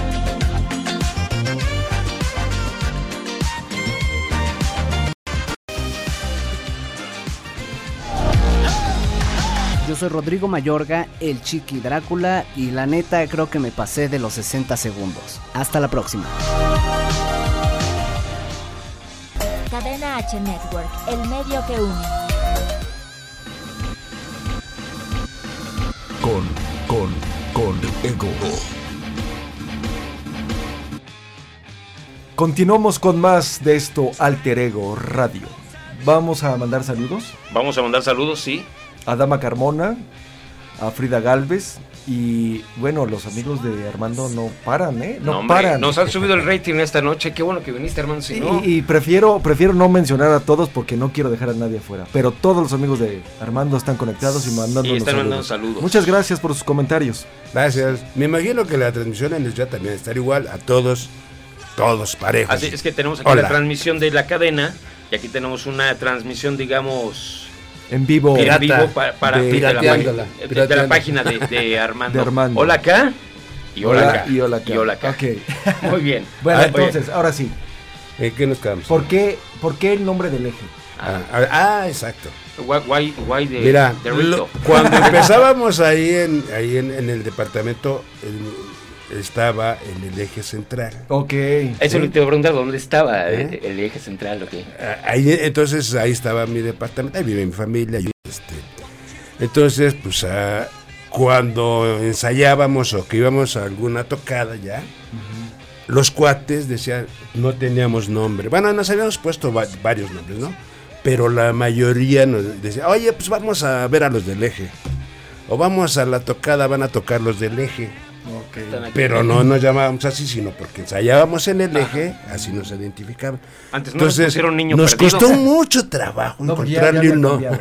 Soy Rodrigo Mayorga, el Chiqui Drácula, y la neta creo que me pasé de los 60 segundos. Hasta la próxima. Cadena H Network, el medio que une. Con, con, con ego. Continuamos con más de esto Alter Ego Radio. Vamos a mandar saludos Vamos a mandar saludos, sí. A Dama Carmona, a Frida Galvez y bueno, los amigos de Armando no paran, ¿eh? No, No, hombre, paran. Nos han subido el rating esta noche. Qué bueno que viniste, hermano. Si no, Y, y prefiero, prefiero no mencionar a todos porque no quiero dejar a nadie afuera. Pero todos los amigos de Armando están conectados y mandándonos Y están saludos. mandando saludos. Muchas gracias por sus comentarios. Gracias. Me imagino que la transmisión en el chat también estará igual a todos, todos parejos. Así es que tenemos aquí Hola. la transmisión de la cadena y aquí tenemos una transmisión, digamos, En vivo. en vivo pa- para, de- de, la, de- de la página de, de Armando. De Armando. Hola acá y hola, Hola acá. y hola acá. Y hola acá. Ok. Muy bien. Bueno, Ah, entonces, ahora sí. ¿En qué nos quedamos? ¿Por qué, ¿Por qué el nombre del eje? Ah, ah, ah, exacto. oye, why, why, the, Mira, the lo- cuando empezábamos ahí en ahí en, en el departamento, el- estaba en el eje central. Ok. Eso ¿sí? te iba a preguntar dónde estaba ¿Eh? el, el eje central, ¿o qué? Ah, Ahí, entonces ahí estaba mi departamento, ahí vive mi familia. yo, este, entonces, pues ah, cuando ensayábamos o que íbamos a alguna tocada ya, los cuates decían, no teníamos nombre. Bueno, nos habíamos puesto va- varios nombres, ¿no? Pero la mayoría nos decía, oye, pues vamos a ver a los del eje. O vamos a la tocada, van a tocar los del eje. Aquí. Pero no nos llamábamos así, sino porque ensayábamos en el eje, así nos identificaban. Antes no nos pusieron niño nos perdido. costó mucho trabajo No, ya- encontrarle un No, lo del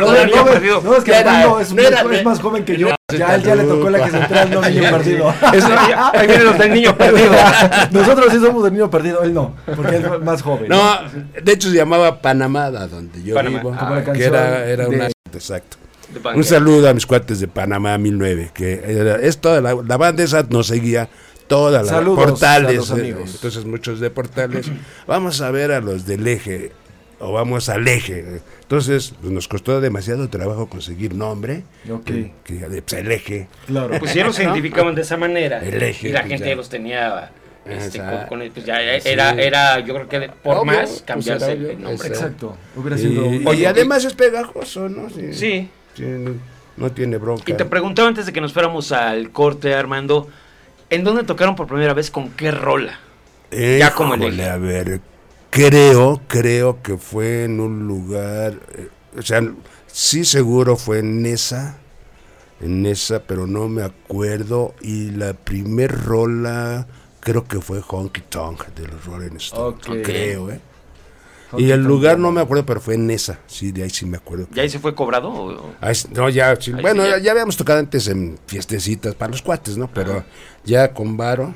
no, niño no, perdido. no, es que Armando es, no muy- era- es más joven que yo. Ya, ya le tocó el eje central, no niño perdido. Eso, ahí vienen los del niño perdido. Nosotros sí somos del niño perdido, él no, porque es más joven. No, de hecho se llamaba Panamá, da donde yo Panamá. vivo. La que era, era de- una... Exacto. Un saludo a mis cuates de Panamá 1009, que era, es toda la, la banda esa nos seguía toda la Saludos portales, a los eh, entonces muchos de portales. vamos a ver a los del eje o vamos al eje. Entonces, pues, nos costó demasiado trabajo conseguir nombre. Ok. Que, que, pues, el eje. Claro. Pues ya los identificaban de esa manera. El eje, y la pues, gente ya. los tenía. Este, con, pues ya era, era, yo creo que por Obvio, más pues, cambiarse obvio, el nombre. Exacto. Hubiera sido. Y, y además es pegajoso, ¿no? Sí. Sí. Sí, no, tiene bronca. Y te preguntaba antes de que nos fuéramos al corte, Armando, ¿en dónde tocaron por primera vez con qué rola? Ya como eje. a ver, creo, creo que fue en un lugar, eh, o sea, sí seguro fue en esa, en esa, pero no me acuerdo. Y la primer rola, creo que fue Honky Tonk de los Rolling Stones, Ok. creo, ¿eh? Y el lugar no me acuerdo, pero fue en esa, sí, de ahí sí me acuerdo. ¿Ya ahí se fue cobrado? o- Ahí sí- no, ya, sí, bueno, sí, ya. habíamos tocado antes en fiestecitas para los cuates, ¿no? Pero ya con Varo.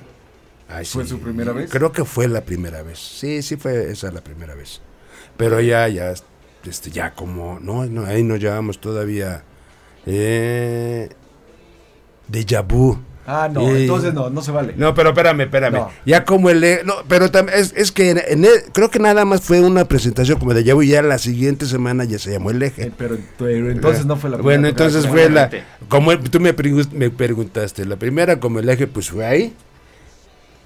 ahí ¿Fue sí, su primera vez? Creo que fue la primera vez. Sí, sí fue esa la primera vez. Pero ya, ya, este, ya como, no, no ahí nos llevamos todavía. Eh, Deja vu. Ah, no, Y- entonces no, no se vale. No, pero espérame, espérame. No. Ya como el... No, pero también es, es que en, en el- creo que nada más fue una presentación como de Yabu y ya la siguiente semana ya se llamó el eje. Eh, pero, pero entonces no fue la Bueno, primera entonces tocada. fue la. Como tú me, me preguntaste, la primera como el eje, pues fue ahí.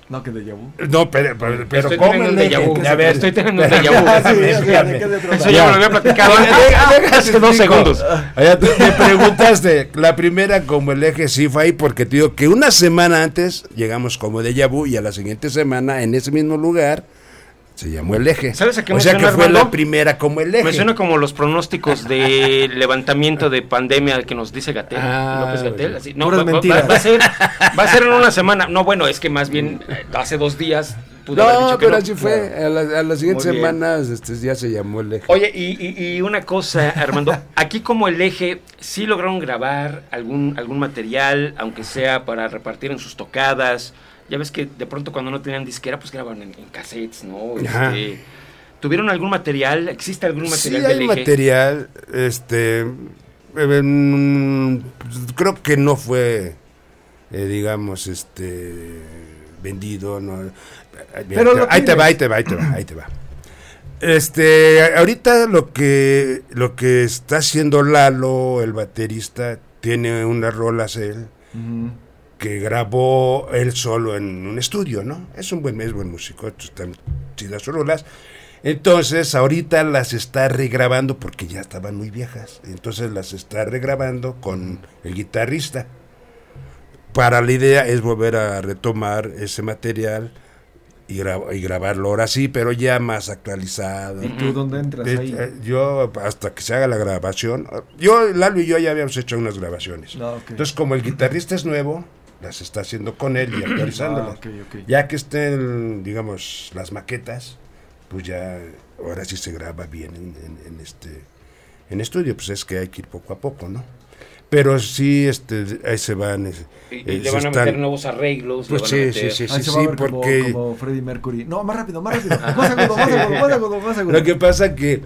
No, que de Yabu. No, pero, pero, pero Estoy ¿cómo teniendo el un eje? déjà vu. A ver, Estoy teniendo un. ¿de trata? Eso ya me lo había platicado hace dos segundos. Allá tú me preguntaste, la primera como el eje sí fue ahí porque te digo que una semana antes llegamos como de vu y a la siguiente semana en ese mismo lugar se llamó el eje. ¿Sabes a qué o sea que fue la primera como el eje. Me suena como los pronósticos de levantamiento de pandemia que nos dice Gatel, Ah, López Gatel. No, va, va- va a ser, va a ser en una semana. No, bueno, es que más bien eh, hace dos días pudo No, pero no. así fue. A, la- a las siguientes semanas este, ya se llamó el eje. Oye, y, y- y una cosa, Armando, aquí como el eje, sí lograron grabar algún, algún material, aunque sea para repartir en sus tocadas. Ya ves que de pronto cuando no tenían disquera, pues grababan en, en cassettes, ¿no? Este, ¿Tuvieron algún material? ¿Existe algún Sí material hay del eje? material, este, eh, mm, creo que no fue, eh, digamos, este, vendido, no. Pero lo ahí te va, ahí te va, ahí te va, ahí te va. Este, ahorita lo que lo que está haciendo Lalo, el baterista, tiene unas rolas él Ujú. Que grabó él solo en un estudio, ¿no? Es un buen, es buen músico, están chidas sus rolas. Entonces, ahorita las está regrabando porque ya estaban muy viejas. Entonces las está regrabando con el guitarrista. Para la idea es volver a retomar ese material y, gra- y grabarlo ahora sí, pero ya más actualizado. ¿Y tú dónde entras ahí? eh, Yo, hasta que se haga la grabación, yo, Lalo y yo ya habíamos hecho unas grabaciones. Ah, ok. Entonces, como el guitarrista es nuevo, las está haciendo con él y actualizándolas. Ah. Ya que estén, digamos, las maquetas, pues ya, ahora sí se graba bien en, en- en este en estudio, pues es que hay que ir poco a poco, ¿no? Pero sí, este, ahí se van. es- Y, y eh, le van a están- meter nuevos arreglos. le Pues van a sí, meter- sí, sí, Ahí sí, sí, como, porque como Freddie Mercury. No, más rápido, más rápido. Más agudo, más agudo, más agudo, más. Lo que pasa que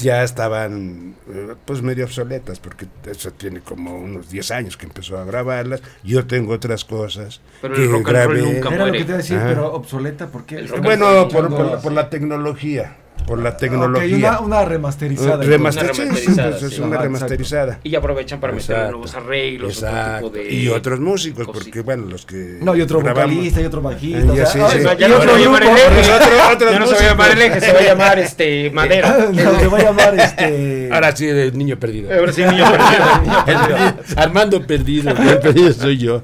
ya estaban eh, pues medio obsoletas, porque eso tiene como unos 10 años que empezó a grabarlas. Yo tengo otras cosas Pero que el rock and roll grabé. nunca Era lo que te iba a decir, Ajá. pero obsoleta, ¿por qué? El rock and Bueno, por, por la tecnología, por la tecnología. una, una remasterizada. Remaster- Una sí, sí, remasterizada, pues es sí. una Ajá, remasterizada. Y aprovechan para meter Exacto. nuevos arreglos, Exacto. otro tipo de... Y otros músicos, cositas. porque bueno, los que. No, y otro grabamos- vocalista, y otro bajista. Eh, ya sí. No otro se va a llamar el eje, ya no se va a llamar el eje, se va a llamar este madera. No, se va a llamar este. Ahora sí, el niño perdido. Ahora sí, niño perdido, niño perdido. Armando perdido, el perdido soy yo.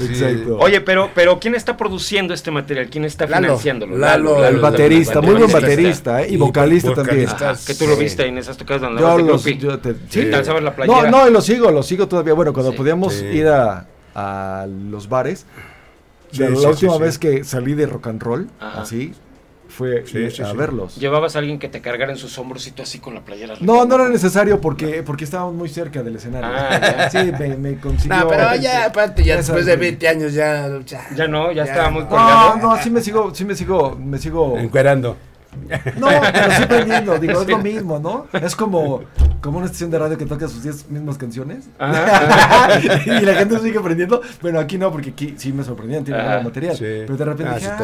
Exacto. Oye, pero, pero ¿quién está produciendo este material? ¿Quién está Lalo. financiándolo? Lalo, el el baterista, muy buen baterista, ¿eh? Y Y vocalista también. Ajá, que tú lo viste en esas tocadas donde Yo los, yo te- Sí, la playera. No, no, lo sigo, lo sigo todavía. Bueno, cuando Sí. podíamos Sí. ir a, a los bares, Sí, la, sí, última sí, sí. vez que salí de rock and roll, Ajá. así, fue Sí, ir sí, a sí. verlos. Llevabas a alguien que te cargara en sus hombros y tú así con la playera. No, no era necesario porque, porque estábamos muy cerca del escenario. Ah, ya. Sí, me, me consiguió. No, pero ya, aparte, ya después de 20 años, ya. Ya, Ya no, ya, estaba muy no. colgado. No, no, sí me sigo, sí me sigo, me sigo. Encuerando. No, pero sí prendiendo, digo, es lo mismo, ¿no? Es como, como una estación de radio que toca sus 10 mismas canciones. Ajá. y la gente sigue aprendiendo. Bueno, aquí no, porque aquí sí me sorprendían, tiene buen material. Sí. Pero de repente Ah, dije, ay,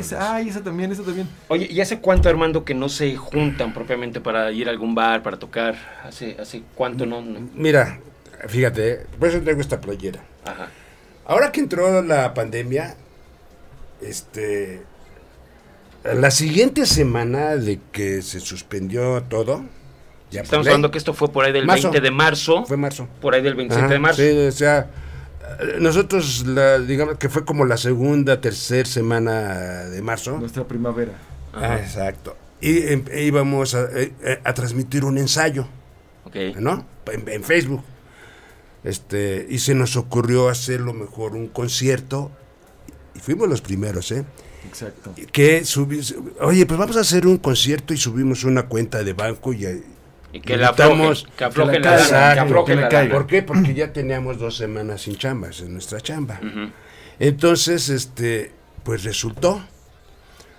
esa, rolas. ay, esa también, esa también. Oye, ¿y hace cuánto, Armando, que no se juntan propiamente para ir a algún bar, para tocar? ¿Hace, hace cuánto no? no? Mira, fíjate, por eso traigo esta playera. Ajá. Ahora que entró la pandemia, este. La siguiente semana de que se suspendió todo. Ya Estamos hablando que esto fue por ahí del Marzo. 20 de marzo. Fue marzo. Por ahí del 27 Ajá, de marzo. Sí, o sea, nosotros, la, digamos que fue como la segunda, tercera semana de marzo. Nuestra primavera. Ah, exacto. Y em, e íbamos a, eh, eh, a transmitir un ensayo, Ok. ¿no? En, en Facebook. Este, y se nos ocurrió hacer lo mejor un concierto. Y fuimos los primeros, ¿eh? Exacto. Que subi- oye, pues vamos a hacer un concierto y subimos una cuenta de banco y, eh, Y que la aflojen, que aflojen que la la la caiga. lana. ¿Por qué? Porque ya teníamos dos semanas sin chambas en nuestra chamba. Entonces, este, pues resultó.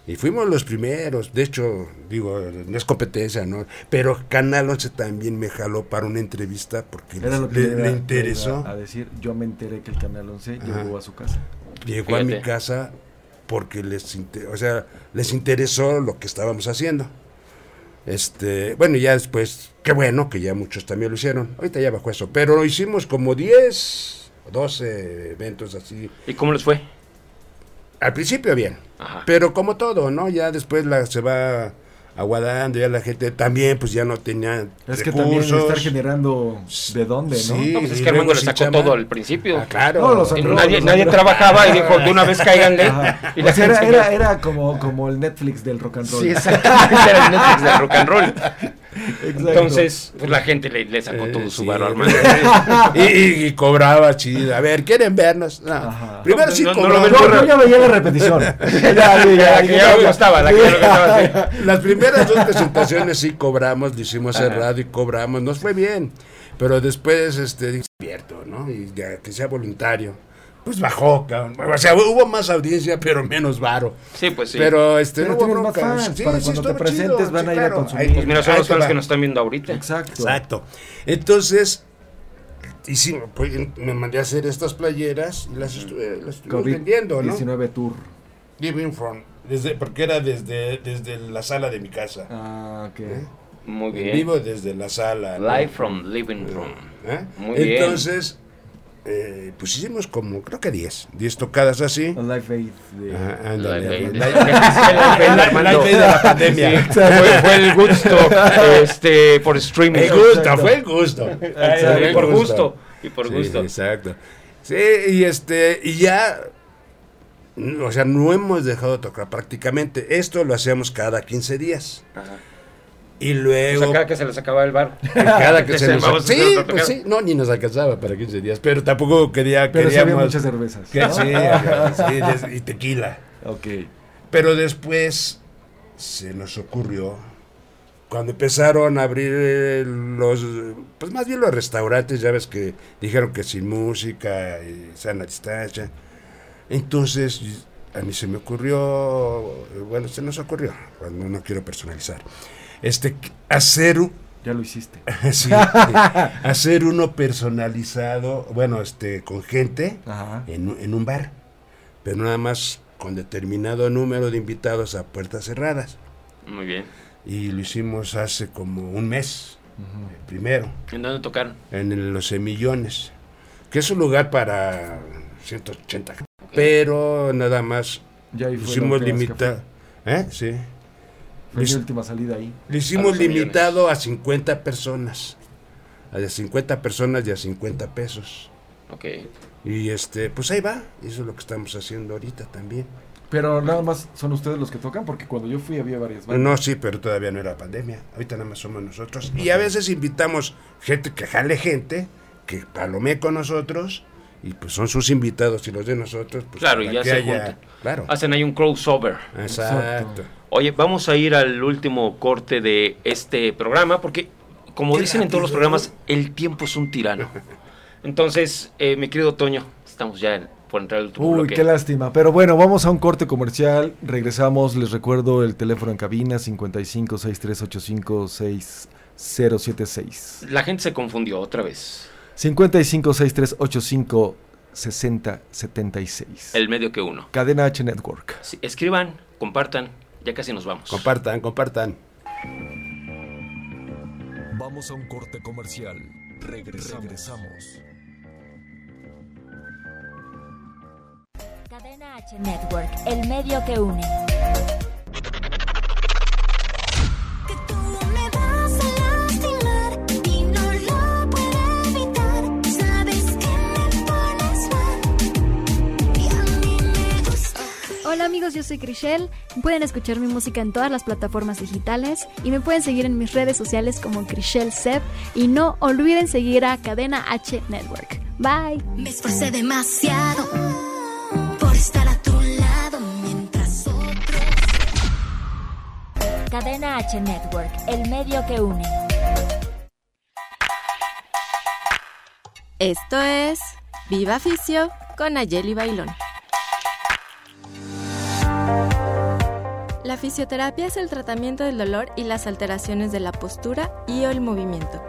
Y fuimos los primeros. De hecho, digo, no es competencia, ¿no? Pero Canal 11 también me jaló para una entrevista porque le, interesó. A decir, yo me enteré que el Canal 11 Ajá. llegó a su casa. Llegó a mi casa porque les, o sea, les interesó lo que estábamos haciendo. Este, bueno, y ya después, qué bueno que ya muchos también lo hicieron. Ahorita ya bajó eso, pero lo hicimos como 10, 12 eventos así. ¿Y cómo les fue? Al principio bien, Ajá. pero como todo, ¿no? Ya después la, se va aguadando, ya la gente también pues ya no tenía Es que también recursos. estar generando de dónde, ¿no? Sí, No, pues es que Armando luego le sin sacó todo al principio. Ah, claro. No, nadie los nadie sangró. trabajaba y dijo, de una vez cáiganle. Ajá. Y la O sea, era, era, era como, como el Netflix del rock and roll. Sí, exactamente, era el Netflix de rock and roll. Exacto. Entonces, pues la gente le, le sacó Eh, todo su sí. barro a Armando. y, y- y cobraba chido. A ver, ¿quieren vernos? No. Primero No, sí no, no cobraba. Yo, yo ya veía la repetición. ya, ya, ya me gustaba, la que ya me gustaba, sí. Las primeras dos presentaciones sí cobramos, lo hicimos cerrado y cobramos, nos fue bien. Pero después, este, despierto, ¿no? Y ya que sea voluntario. Pues bajó, cabrón. O sea, hubo más audiencia, pero menos varo. Sí, pues sí. Pero este, Pero no hubo más fans, Sí, para sí, cuando te presentes chido, van sí, a ir a claro. consumir. Ahí- pues mira, son los fans que nos están viendo ahorita. Exacto. Exacto. Entonces, hicimos, pues, me mandé a hacer estas playeras y las estuve, las estuvimos vendiendo, ¿no? COVID-19 Tour. Living from desde, porque era desde, desde la sala de mi casa. Ah, ok. Muy En bien. vivo desde la sala. ¿no? Live from living room. ¿Eh? Muy bien. Eh, pues hicimos como, creo que 10, 10 tocadas así. Live Aid ándale, Live Aid. De la pandemia. Sí, fue, fue el Woodstock este, por streaming. El gusto, fue el gusto. Exacto. Y por gusto. Y por Sí, gusto. Exacto. Sí, y este, y ya, o sea, no hemos dejado de tocar prácticamente. Esto lo hacíamos cada 15 días. Ajá. Y O luego, sea, cada que se les acaba el bar. cada que se Ese, nos... vamos a Sí, pues sí, no, ni nos alcanzaba para 15 días, pero tampoco quería, Pero sí había queríamos... muchas cervezas. que- ¿no? sí, sí, y tequila. Ok. Pero después se nos ocurrió, cuando empezaron a abrir eh, los, pues más bien los restaurantes, ya ves que dijeron que sin música y sana distancia. Entonces a mí se me ocurrió, bueno, se nos ocurrió, bueno, no quiero personalizar, este, hacer un- Ya lo hiciste. Sí, hacer uno personalizado, bueno, este, con gente Ajá. en, un- en un bar, pero nada más con determinado número de invitados a puertas cerradas. Muy bien. Y lo hicimos hace como un mes, el primero, ¿En dónde tocaron? en el- los semillones, que es un lugar para 180. Pero nada más Ya hicimos limitado. ¿Eh? Sí. Fue mi última salida ahí. Lo A hicimos los millones. limitado a 50 personas. A de 50 personas y a 50 pesos. Ok. Y este, pues ahí va. Eso es lo que estamos haciendo ahorita también. Pero nada más son ustedes los que tocan, porque cuando yo fui había varias bandas. No, sí, pero todavía no era pandemia. Ahorita nada más somos nosotros. Y a veces invitamos gente que jale gente, que palomee con nosotros. Y pues son sus invitados y los de nosotros. Pues, Claro, y ya se haya- juntan. Claro. Hacen ahí un crossover. Exacto. Oye, vamos a ir al último corte de este programa, porque como dicen en todos los programas, el tiempo es un tirano. Entonces, eh, mi querido Toño, estamos ya en- por entrar al último Uy, bloque. qué lástima. Pero bueno, vamos a un corte comercial. Regresamos. Les recuerdo el teléfono en cabina 55 6385 6076. La gente se confundió otra vez. 55 6385 6076. El medio que uno. Cadena H Network. Sí, escriban, compartan, ya casi nos vamos. Compartan, compartan. Vamos a un corte comercial. Regresamos. Regresamos. Cadena H Network, el medio que une. Amigos, yo soy Crishel. Pueden escuchar mi música en todas las plataformas digitales y me pueden seguir en mis redes sociales como Crishel Seb y no olviden seguir a Cadena H Network. Bye. Me esforcé demasiado por estar a tu lado mientras otros. Cadena H Network, el medio que une. Esto es Viva Ficio con Ayeli Bailón. La fisioterapia es el tratamiento del dolor y las alteraciones de la postura y o el movimiento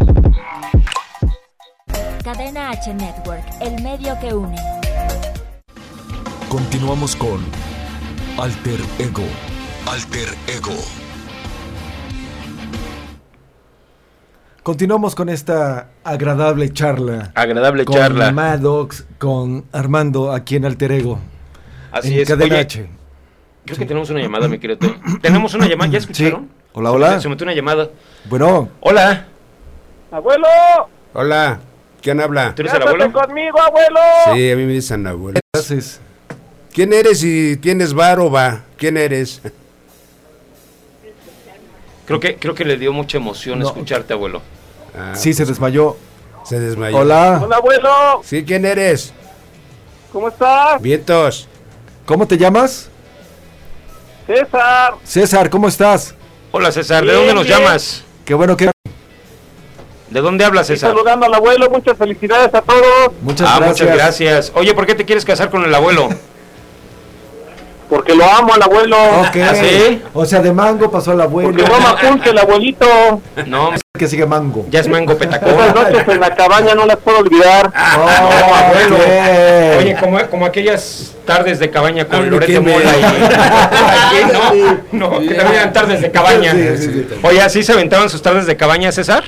Cadena H Network, el medio que une. Continuamos con Alter Ego. Alter Ego. Continuamos con esta agradable charla. Agradable con charla. Maddox, con Armando aquí en Alter Ego. Así en es. Cadena Oye, H. Creo que tenemos una llamada, mi querido. Tenemos una llamada, ¿ya escucharon? Hola, hola. Se metió una llamada. Bueno, Hola. ¡Abuelo! Hola, ¿quién habla? ¿Tú eres el ¡Cásate abuelo? conmigo, abuelo! Sí, a mí me dicen abuelo. Gracias. ¿Quién eres y tienes bar o va? ¿Quién eres? Creo que, creo que le dio mucha emoción No. escucharte, abuelo. Ah, Sí, se desmayó. se desmayó. Hola. ¡Hola, abuelo! Sí, ¿quién eres? ¿Cómo estás? Vientos. ¿Cómo te llamas? César. César, ¿cómo estás? Hola, César. ¿De dónde nos bien. llamas? Qué bueno que... ¿De dónde hablas, César? saludando al abuelo, muchas felicidades a todos. Muchas ah, gracias. muchas gracias. Oye, ¿por qué te quieres casar con el abuelo? Porque lo amo al abuelo. Ok. ¿Ah, sí? O sea, de mango pasó al abuelo. Porque no me apunte el abuelito. No, Que sigue mango. ya es mango petacón. Esas noches en la cabaña no las puedo olvidar. Oh, abuelo. Oye, como, como aquellas tardes de cabaña con Loreto Mola y... Aquí, ¿no? No, que también eran tardes de cabaña. Sí, sí, sí. Oye, ¿así se aventaban sus tardes de cabaña, César?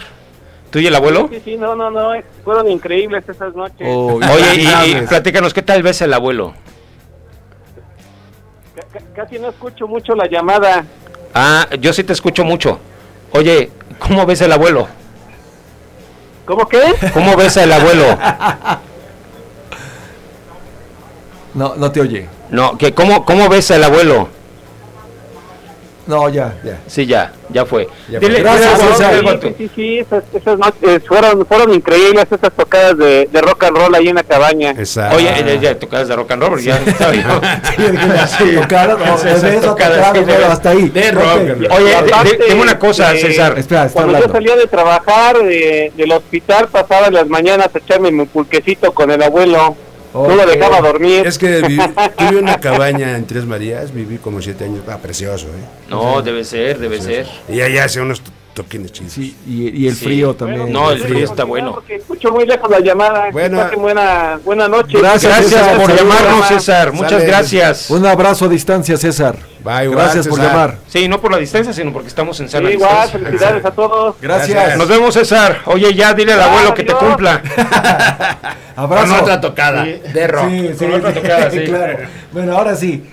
¿Tú y el abuelo? Sí, sí, no, no, no. Fueron increíbles esas noches. Oh, Oye, y, y platícanos, ¿qué tal ves el abuelo? C- Casi no escucho mucho la llamada. Ah, yo sí te escucho mucho. Oye, ¿cómo ves el abuelo? ¿Cómo que? ¿Cómo ves el abuelo? No, no te oye. No, que ¿cómo, ¿cómo ves al abuelo? No, ya, ya. Sí, ya, ya fue. Ya fue. Gracias, dile tu- Sí, sí, sí, esas, esas noches fueron, fueron increíbles esas tocadas de, de rock and roll ahí en la cabaña. Exacto. Oye, eh, ya tocadas de rock and roll, porque ya estaba yo. Sí, tocadas, no, Sí, de esas tocadas, tocadas, sí, de- bueno, hasta ahí. de rock and roll. Oye, dime una cosa, eh, César. Espera, Cuando yo hablando. salía de trabajar de- del hospital, pasaba las mañanas a echarme mi pulquecito con el abuelo. No lo dejaba dormir. Es que tuve una cabaña en Tres Marías, viví como siete años. Ah, precioso, ¿eh? No, debe ser, debe ser. Y allá hacía unos to- toquines chidos. Sí, y, y el Sí. frío también. No, el Sí, frío está bueno. Porque escucho muy lejos la llamada. Pasen buena, buena noche. Gracias, Gracias César, por llamarnos, César. Muchas Sale. gracias. Un abrazo a distancia, César. Va, igual, Gracias por llamar. Sí, no por la distancia, sino porque estamos en Sí, sana igual, distancia. felicidades a todos. Gracias. Nos vemos, César. Oye, ya dile al abuelo que te cumpla. Abrazo. Con otra tocada de rock. Sí, sí, Con otra sí, tocada, sí. claro. Bueno, ahora sí.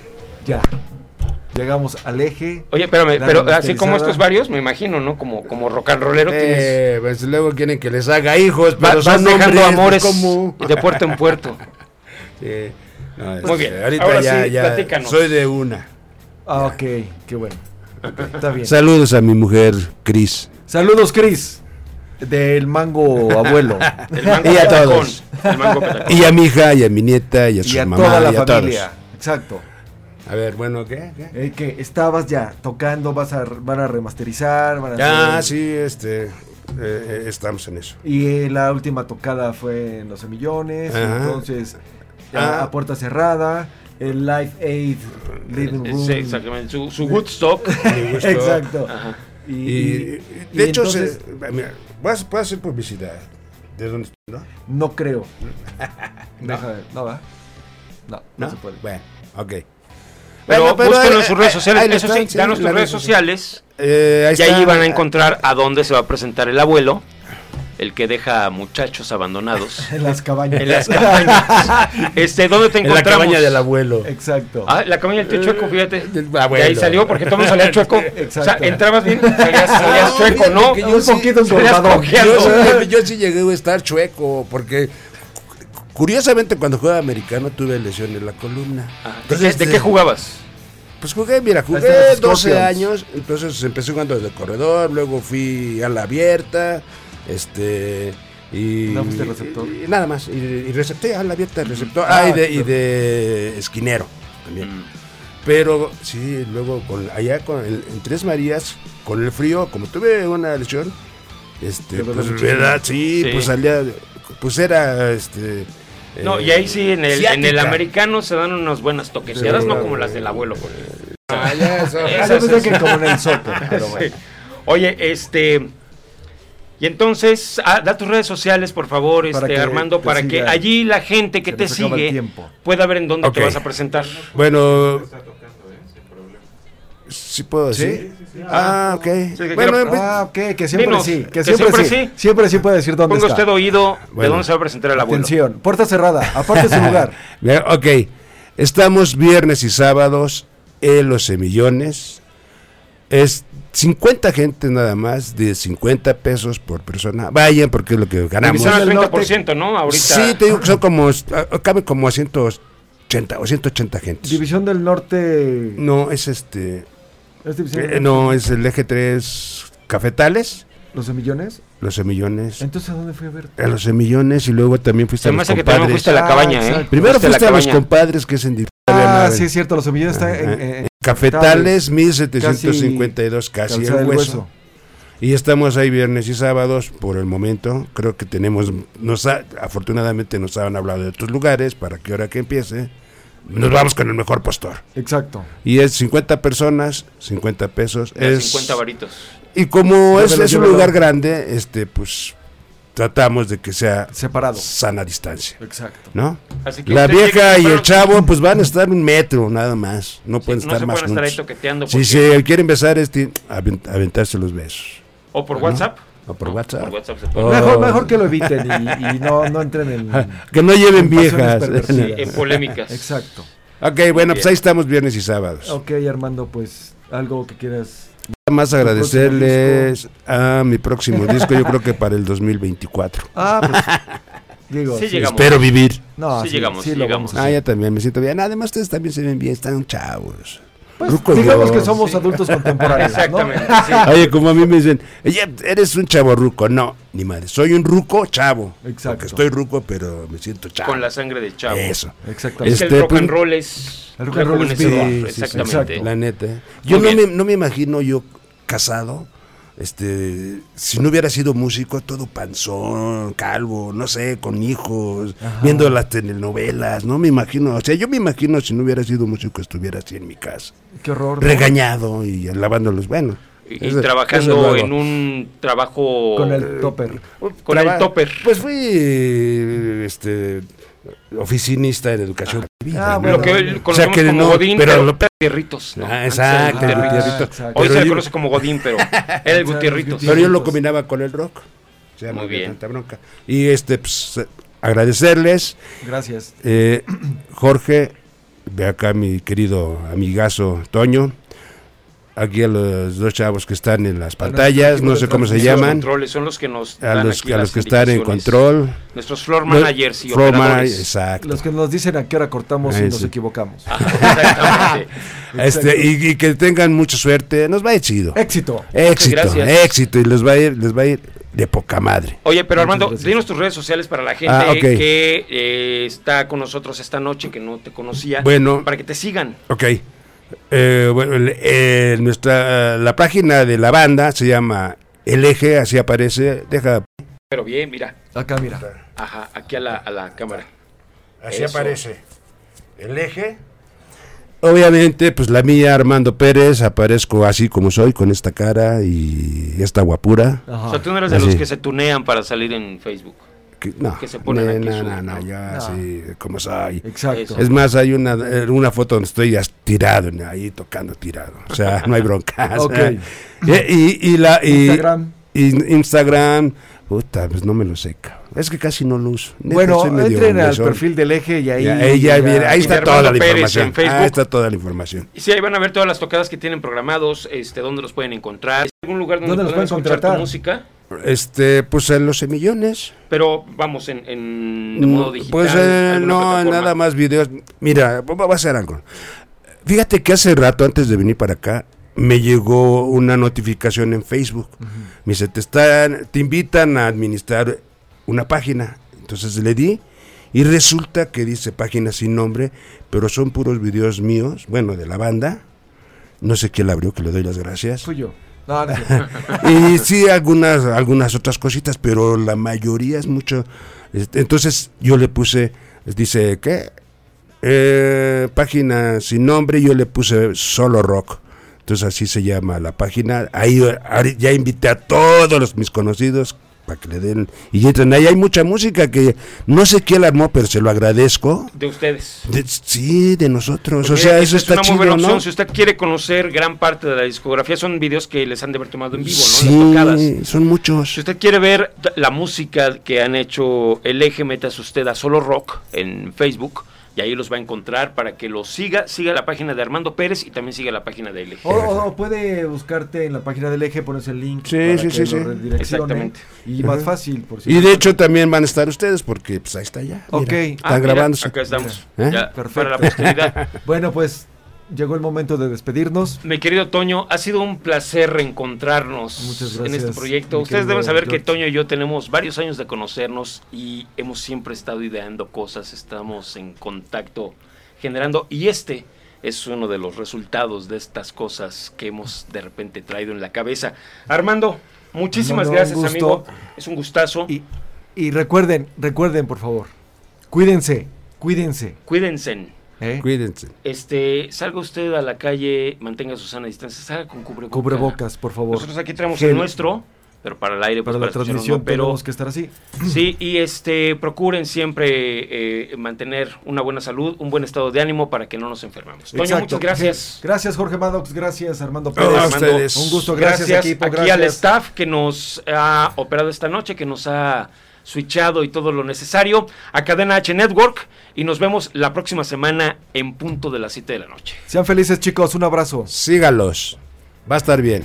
Ya. Llegamos al eje. Oye, espérame, pero así como estos varios, me imagino, ¿no? Como, como rock and rollero tienes. Eh, pues luego quieren que les haga hijos, Va- pero vas son dejando hombres, amores pues, ¿cómo? de puerto en puerto. Sí. No, Muy bien. Ahorita Ahora ya, sí, ya platícanos. soy de una. Ah, ok, qué bueno. Está bien. Saludos a mi mujer, Cris. Saludos, Cris. Del mango abuelo. El mango Y a todos. El mango petacón. Y a mi hija, y a mi nieta, y a su y a mamá, toda la y a familia. todos. Exacto. A ver, bueno, ¿qué? ¿Qué? Eh, que estabas ya tocando, vas a, van a remasterizar, van a Ah, hacer- sí, este, eh, eh, estamos en eso. Y eh, la última tocada fue en Los Semillones, Ajá. entonces Ah. a, a puerta cerrada, el Live Aid Living Room. Sí, exactamente. Su, su Woodstock. Exacto. Ajá. Y, Y, y- de y hecho, entonces, se, mira, voy a, voy a hacer publicidad. ¿De dónde estoy? ¿No? no creo. Deja ver, no va. No, no, ¿No? se puede. Bueno, ok. Pero, Bueno, pero búsquenlo ahí- en sus redes sociales. ahí Eso están, sí, sí, danos tus redes sociales. Eh, ahí y ahí van a encontrar a dónde se va a presentar el abuelo, el que deja a muchachos abandonados En las cabañas. en las cabañas. Este, ¿dónde te En la encontramos? cabaña del abuelo. Exacto. Ah, la cabaña del tío Chueco, fíjate. Del De abuelo. ahí salió porque todo salía chueco. O sea, Exacto. entrabas bien, salías, salías No, chueco, fíjate ¿no? yo Un sí- poquito. Yo, sí- yo sí llegué a estar chueco, porque curiosamente cuando jugaba americano tuve lesión en la columna. Ah, ¿De, qué, de qué jugabas? Pues jugué, mira, jugué Este, los 12 Scorpions. años, entonces empecé jugando desde corredor, luego fui a la abierta, este y, ¿No fuiste receptor? y nada más, y, y recepté a la abierta, receptor, ah, y, de, y de esquinero también. Mm. Pero sí, luego con allá con el- en Tres Marías, con el frío, como tuve una lesión, este, pues verdad, sí, Sí. pues salía, pues era este No, eh, y ahí sí, en el, en el americano se dan unas buenas toqueteadas, Sí. no como las del abuelo. porque- Ah, ya, eso. Esas yo pensé es- que como en el soccer, pero Sí. bueno. Oye, este. Y entonces, ah, da tus redes sociales, por favor, Para este, Armando, para que allí la gente que Se te sigue pueda ver en dónde te vas a presentar. Bueno, ¿sí puedo decir? Ah, ok. que bueno, quiero- pues, Ah, ok, que siempre Dinos, sí. Que, que siempre, siempre sí. sí. Siempre sí puede decir dónde Ponga está. usted oído de dónde se va a presentar el abuelo. Atención, puerta cerrada, aparte su lugar. Ok, estamos viernes y sábados en Los Semillones. Es 50 gentes nada más, de 50 pesos por persona. Vayan porque es lo que ganamos. División al 30%, ¿no? Ahorita. Sí, te digo que son como, ah, cabe como a 180 o 180 gentes. División del Norte. No, es este. ¿Es División del eh, no, es el eje 3 Cafetales, ¿Los semillones? los semillones. Entonces, ¿a dónde fui a ver? A los semillones y luego también fuiste Se a los hace que también compadres. fuiste a la cabaña, ¿eh? exacto. Primero Fuiste a la fuiste a los compadres, que es en Ah, sí, es cierto, los semillones están en, en- en- Cafetales, casi 1752, casi, el Calzada del hueso. Y estamos ahí viernes y sábados por el momento. Creo que tenemos, nos ha- afortunadamente nos han hablado de otros lugares para que ahora que empiece, nos vamos con el mejor postor. Exacto. Y es 50 personas, 50 pesos. De Es, 50 varitos. y como es, un lugar grande, este pues tratamos de que sea Separado. sana distancia. Exacto. ¿No? Así que La vieja y el chavo pues van a estar un metro nada más. No pueden no estar se más pueden estar ahí juntos. toqueteando Si se quieren besar, este, avent- aventarse los besos. O por ¿no? WhatsApp. O por WhatsApp. Por WhatsApp se puede. Oh. Mejor, mejor que lo eviten y, y no, no entren en. Que no lleven en viejas. Sí, en polémicas. Exacto. Ok, bueno, pues bien. ahí estamos viernes y sábados. Ok, Armando, pues algo que quieras. Nada más agradecerles a mi próximo disco, yo creo que para el 2024. Ah, pues. Digo, Sí llegamos. Espero vivir. No, Sí llegamos, sí llegamos. a Ah, ya también me siento bien. Además, ustedes también se ven bien, están chavos. Pues, digamos yo. que somos adultos contemporáneos. ¿no? Exactamente. sí. Oye, como a mí me dicen, "Oye, eres un chavo ruco. No, ni madre, soy un ruco chavo. Exacto. Porque estoy ruco, pero me siento chavo. Con la sangre de chavo. Eso. Exactamente. Es que Este, el rock pues, and roll es. el rock and roll es. Sí, sí, sí, Exactamente. exacto, la neta. ¿eh? Yo no me, no me imagino yo casado, este, si no hubiera sido músico, todo panzón, calvo, no sé, con hijos, viendo las telenovelas, no me imagino, o sea, yo me imagino si no hubiera sido músico estuviera así en mi casa, Qué horror. ¿no? regañado y lavándolos, bueno. Y, eso- trabajando en un trabajo. Con el topper. Con el topper. Pues fui este oficinista en educación. Ah, ¿no? bueno. Lo que hoy O conocemos sea, que como no, Godín, pero pero, lo- Gutierritos. ¿no? Ah, exacto, el Gutierritos. Gutierrito. exacto. Hoy Pero se le yo- conoce como Godín, pero era el Gutierritos. Pero yo lo combinaba con el rock. O sea, no Muy bien. tanta bronca. Y este, pues, agradecerles. Gracias. Eh, Jorge, ve acá mi querido amigazo Toño. Aquí a los dos chavos que están en las pantallas, no sé cómo se Los llaman. controles son los que nos A los, aquí a los las que están en control. Nuestros floor managers y floor operadores. exacto. Los que nos dicen a qué hora cortamos Ahí y nos equivocamos. Exactamente. Este, y, y que tengan mucha suerte. Nos va a ir chido. Éxito. Éxito, gracias. éxito. Y les va a ir, les va a ir de poca madre. Oye, pero Armando, dinos tus redes sociales para la gente Ah, que eh, está con nosotros esta noche, que no te conocía, Bueno. para que te sigan. Ok. Eh, bueno, el- eh, nuestra, la página de la banda se llama El Eje, así aparece. Deja. Pero bien, mira. Acá, mira. Ajá, aquí a la, a la cámara. Así Eso. aparece. El Eje. Obviamente, pues la mía, Armando Pérez, aparezco así como soy, con esta cara y esta guapura. Ajá. O sea, tú no eres de los que se tunean para salir en Facebook. Que- no, que se ponen no, aquí no, su- no, no, No. así como soy. Exacto. Es más, hay una, eh, una foto donde estoy tirado, ahí tocando tirado. O sea, no hay bronca. o Ok. sea, y, y- y la, y- Instagram. y Instagram, puta, pues no me lo sé, cabrón. Es que casi no lo uso. Neta, Bueno, entren al perfil del eje y ahí. Ya, ahí, ya ahí está toda la Pérez información. en Facebook. Ahí está toda la información. Y sí, ahí van a ver todas las tocadas que tienen programados, este, dónde los pueden encontrar. ¿Hay algún lugar donde ¿Dónde los puedan pueden escuchar tu música? Este, pues en los semillones. Pero vamos, en, en de modo No, digital. Pues eh, no, plataforma. nada más videos. Mira, va a hacer algo. Fíjate que hace rato, antes de venir para acá, me llegó una notificación en Facebook. Me dice, te, están, te invitan a administrar una página. Entonces le di y resulta que dice página sin nombre, pero son puros videos míos, bueno, de la banda. No sé quién la abrió, que le doy las gracias. Fui yo. Y sí, algunas, algunas otras cositas, pero la mayoría es mucho. este, Entonces yo le puse, dice, ¿qué? Eh, página sin nombre, yo le puse solo rock. Entonces así se llama la página. Ahí ya invité a todos los, mis conocidos para que le den y entren. Ahí hay mucha música que no sé quién la armó, pero se lo agradezco. De ustedes. De- sí, de nosotros. Porque o sea, eso es está una muy chido, buena opción. ¿no? Si usted quiere conocer gran parte de la discografía, son videos que les han de haber tomado en vivo, ¿no? Las tocadas. Sí, son muchos. Si usted quiere ver la música que han hecho el eje, metas usted a Solo Rock en Facebook. Y ahí los va a encontrar para que los siga, siga la página de Armando Pérez y también siga la página de LG. O, o- o puede buscarte en la página del eje, pones el link. Sí, para sí, que sí, lo sí. redireccione. Exactamente. Y más fácil, por Y de hecho también van a estar ustedes porque pues ahí está ya. Ok. mira, Ah, están mira, grabándose. acá estamos. ¿Eh? Ya, Perfecto. para la posteridad. bueno, pues llegó el momento de despedirnos. Mi querido Toño, ha sido un placer reencontrarnos Muchas en este proyecto. Ustedes deben saber que. Toño y yo tenemos varios años de conocernos y hemos siempre estado ideando cosas, estamos en contacto generando y este es uno de los resultados de estas cosas que hemos de repente traído en la cabeza. Armando, muchísimas No, no, gracias amigo, es un gustazo. Y, y recuerden, recuerden, por favor. Cuídense, cuídense. Cuídense. ¿Eh? Cuídense. Este, salga usted a la calle, mantenga su sana distancia, salga con cubrebocas. Cubrebocas, por favor. Nosotros aquí traemos Gel. el nuestro, pero para el aire, pues, Para la transmisión no, pero tenemos que estar así. sí, y este, procuren siempre eh, mantener una buena salud, un buen estado de ánimo para que no nos enfermemos. Toño, Exacto. muchas gracias. Gracias, Jorge Maddox. Gracias, Armando Pérez. a Armando, ustedes. Un gusto, gracias, equipo, aquí gracias. al staff que nos ha operado esta noche, que nos ha switchado y todo lo necesario, a Cadena H Network y nos vemos la próxima semana en punto de las 7 de la noche. Sean felices, chicos. Un abrazo. Sígalos. Va a estar bien.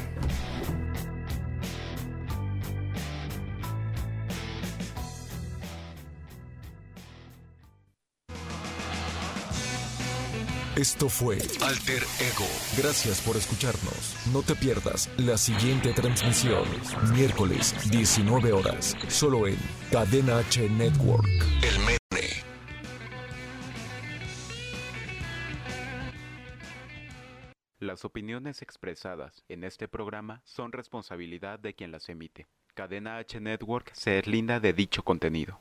Esto fue Alter Ego. Gracias por escucharnos. No te pierdas la siguiente transmisión, miércoles 19 horas, solo en Cadena H Network. El Mene. Las opiniones expresadas en este programa son responsabilidad de quien las emite. Cadena H Network se deslinda de dicho contenido.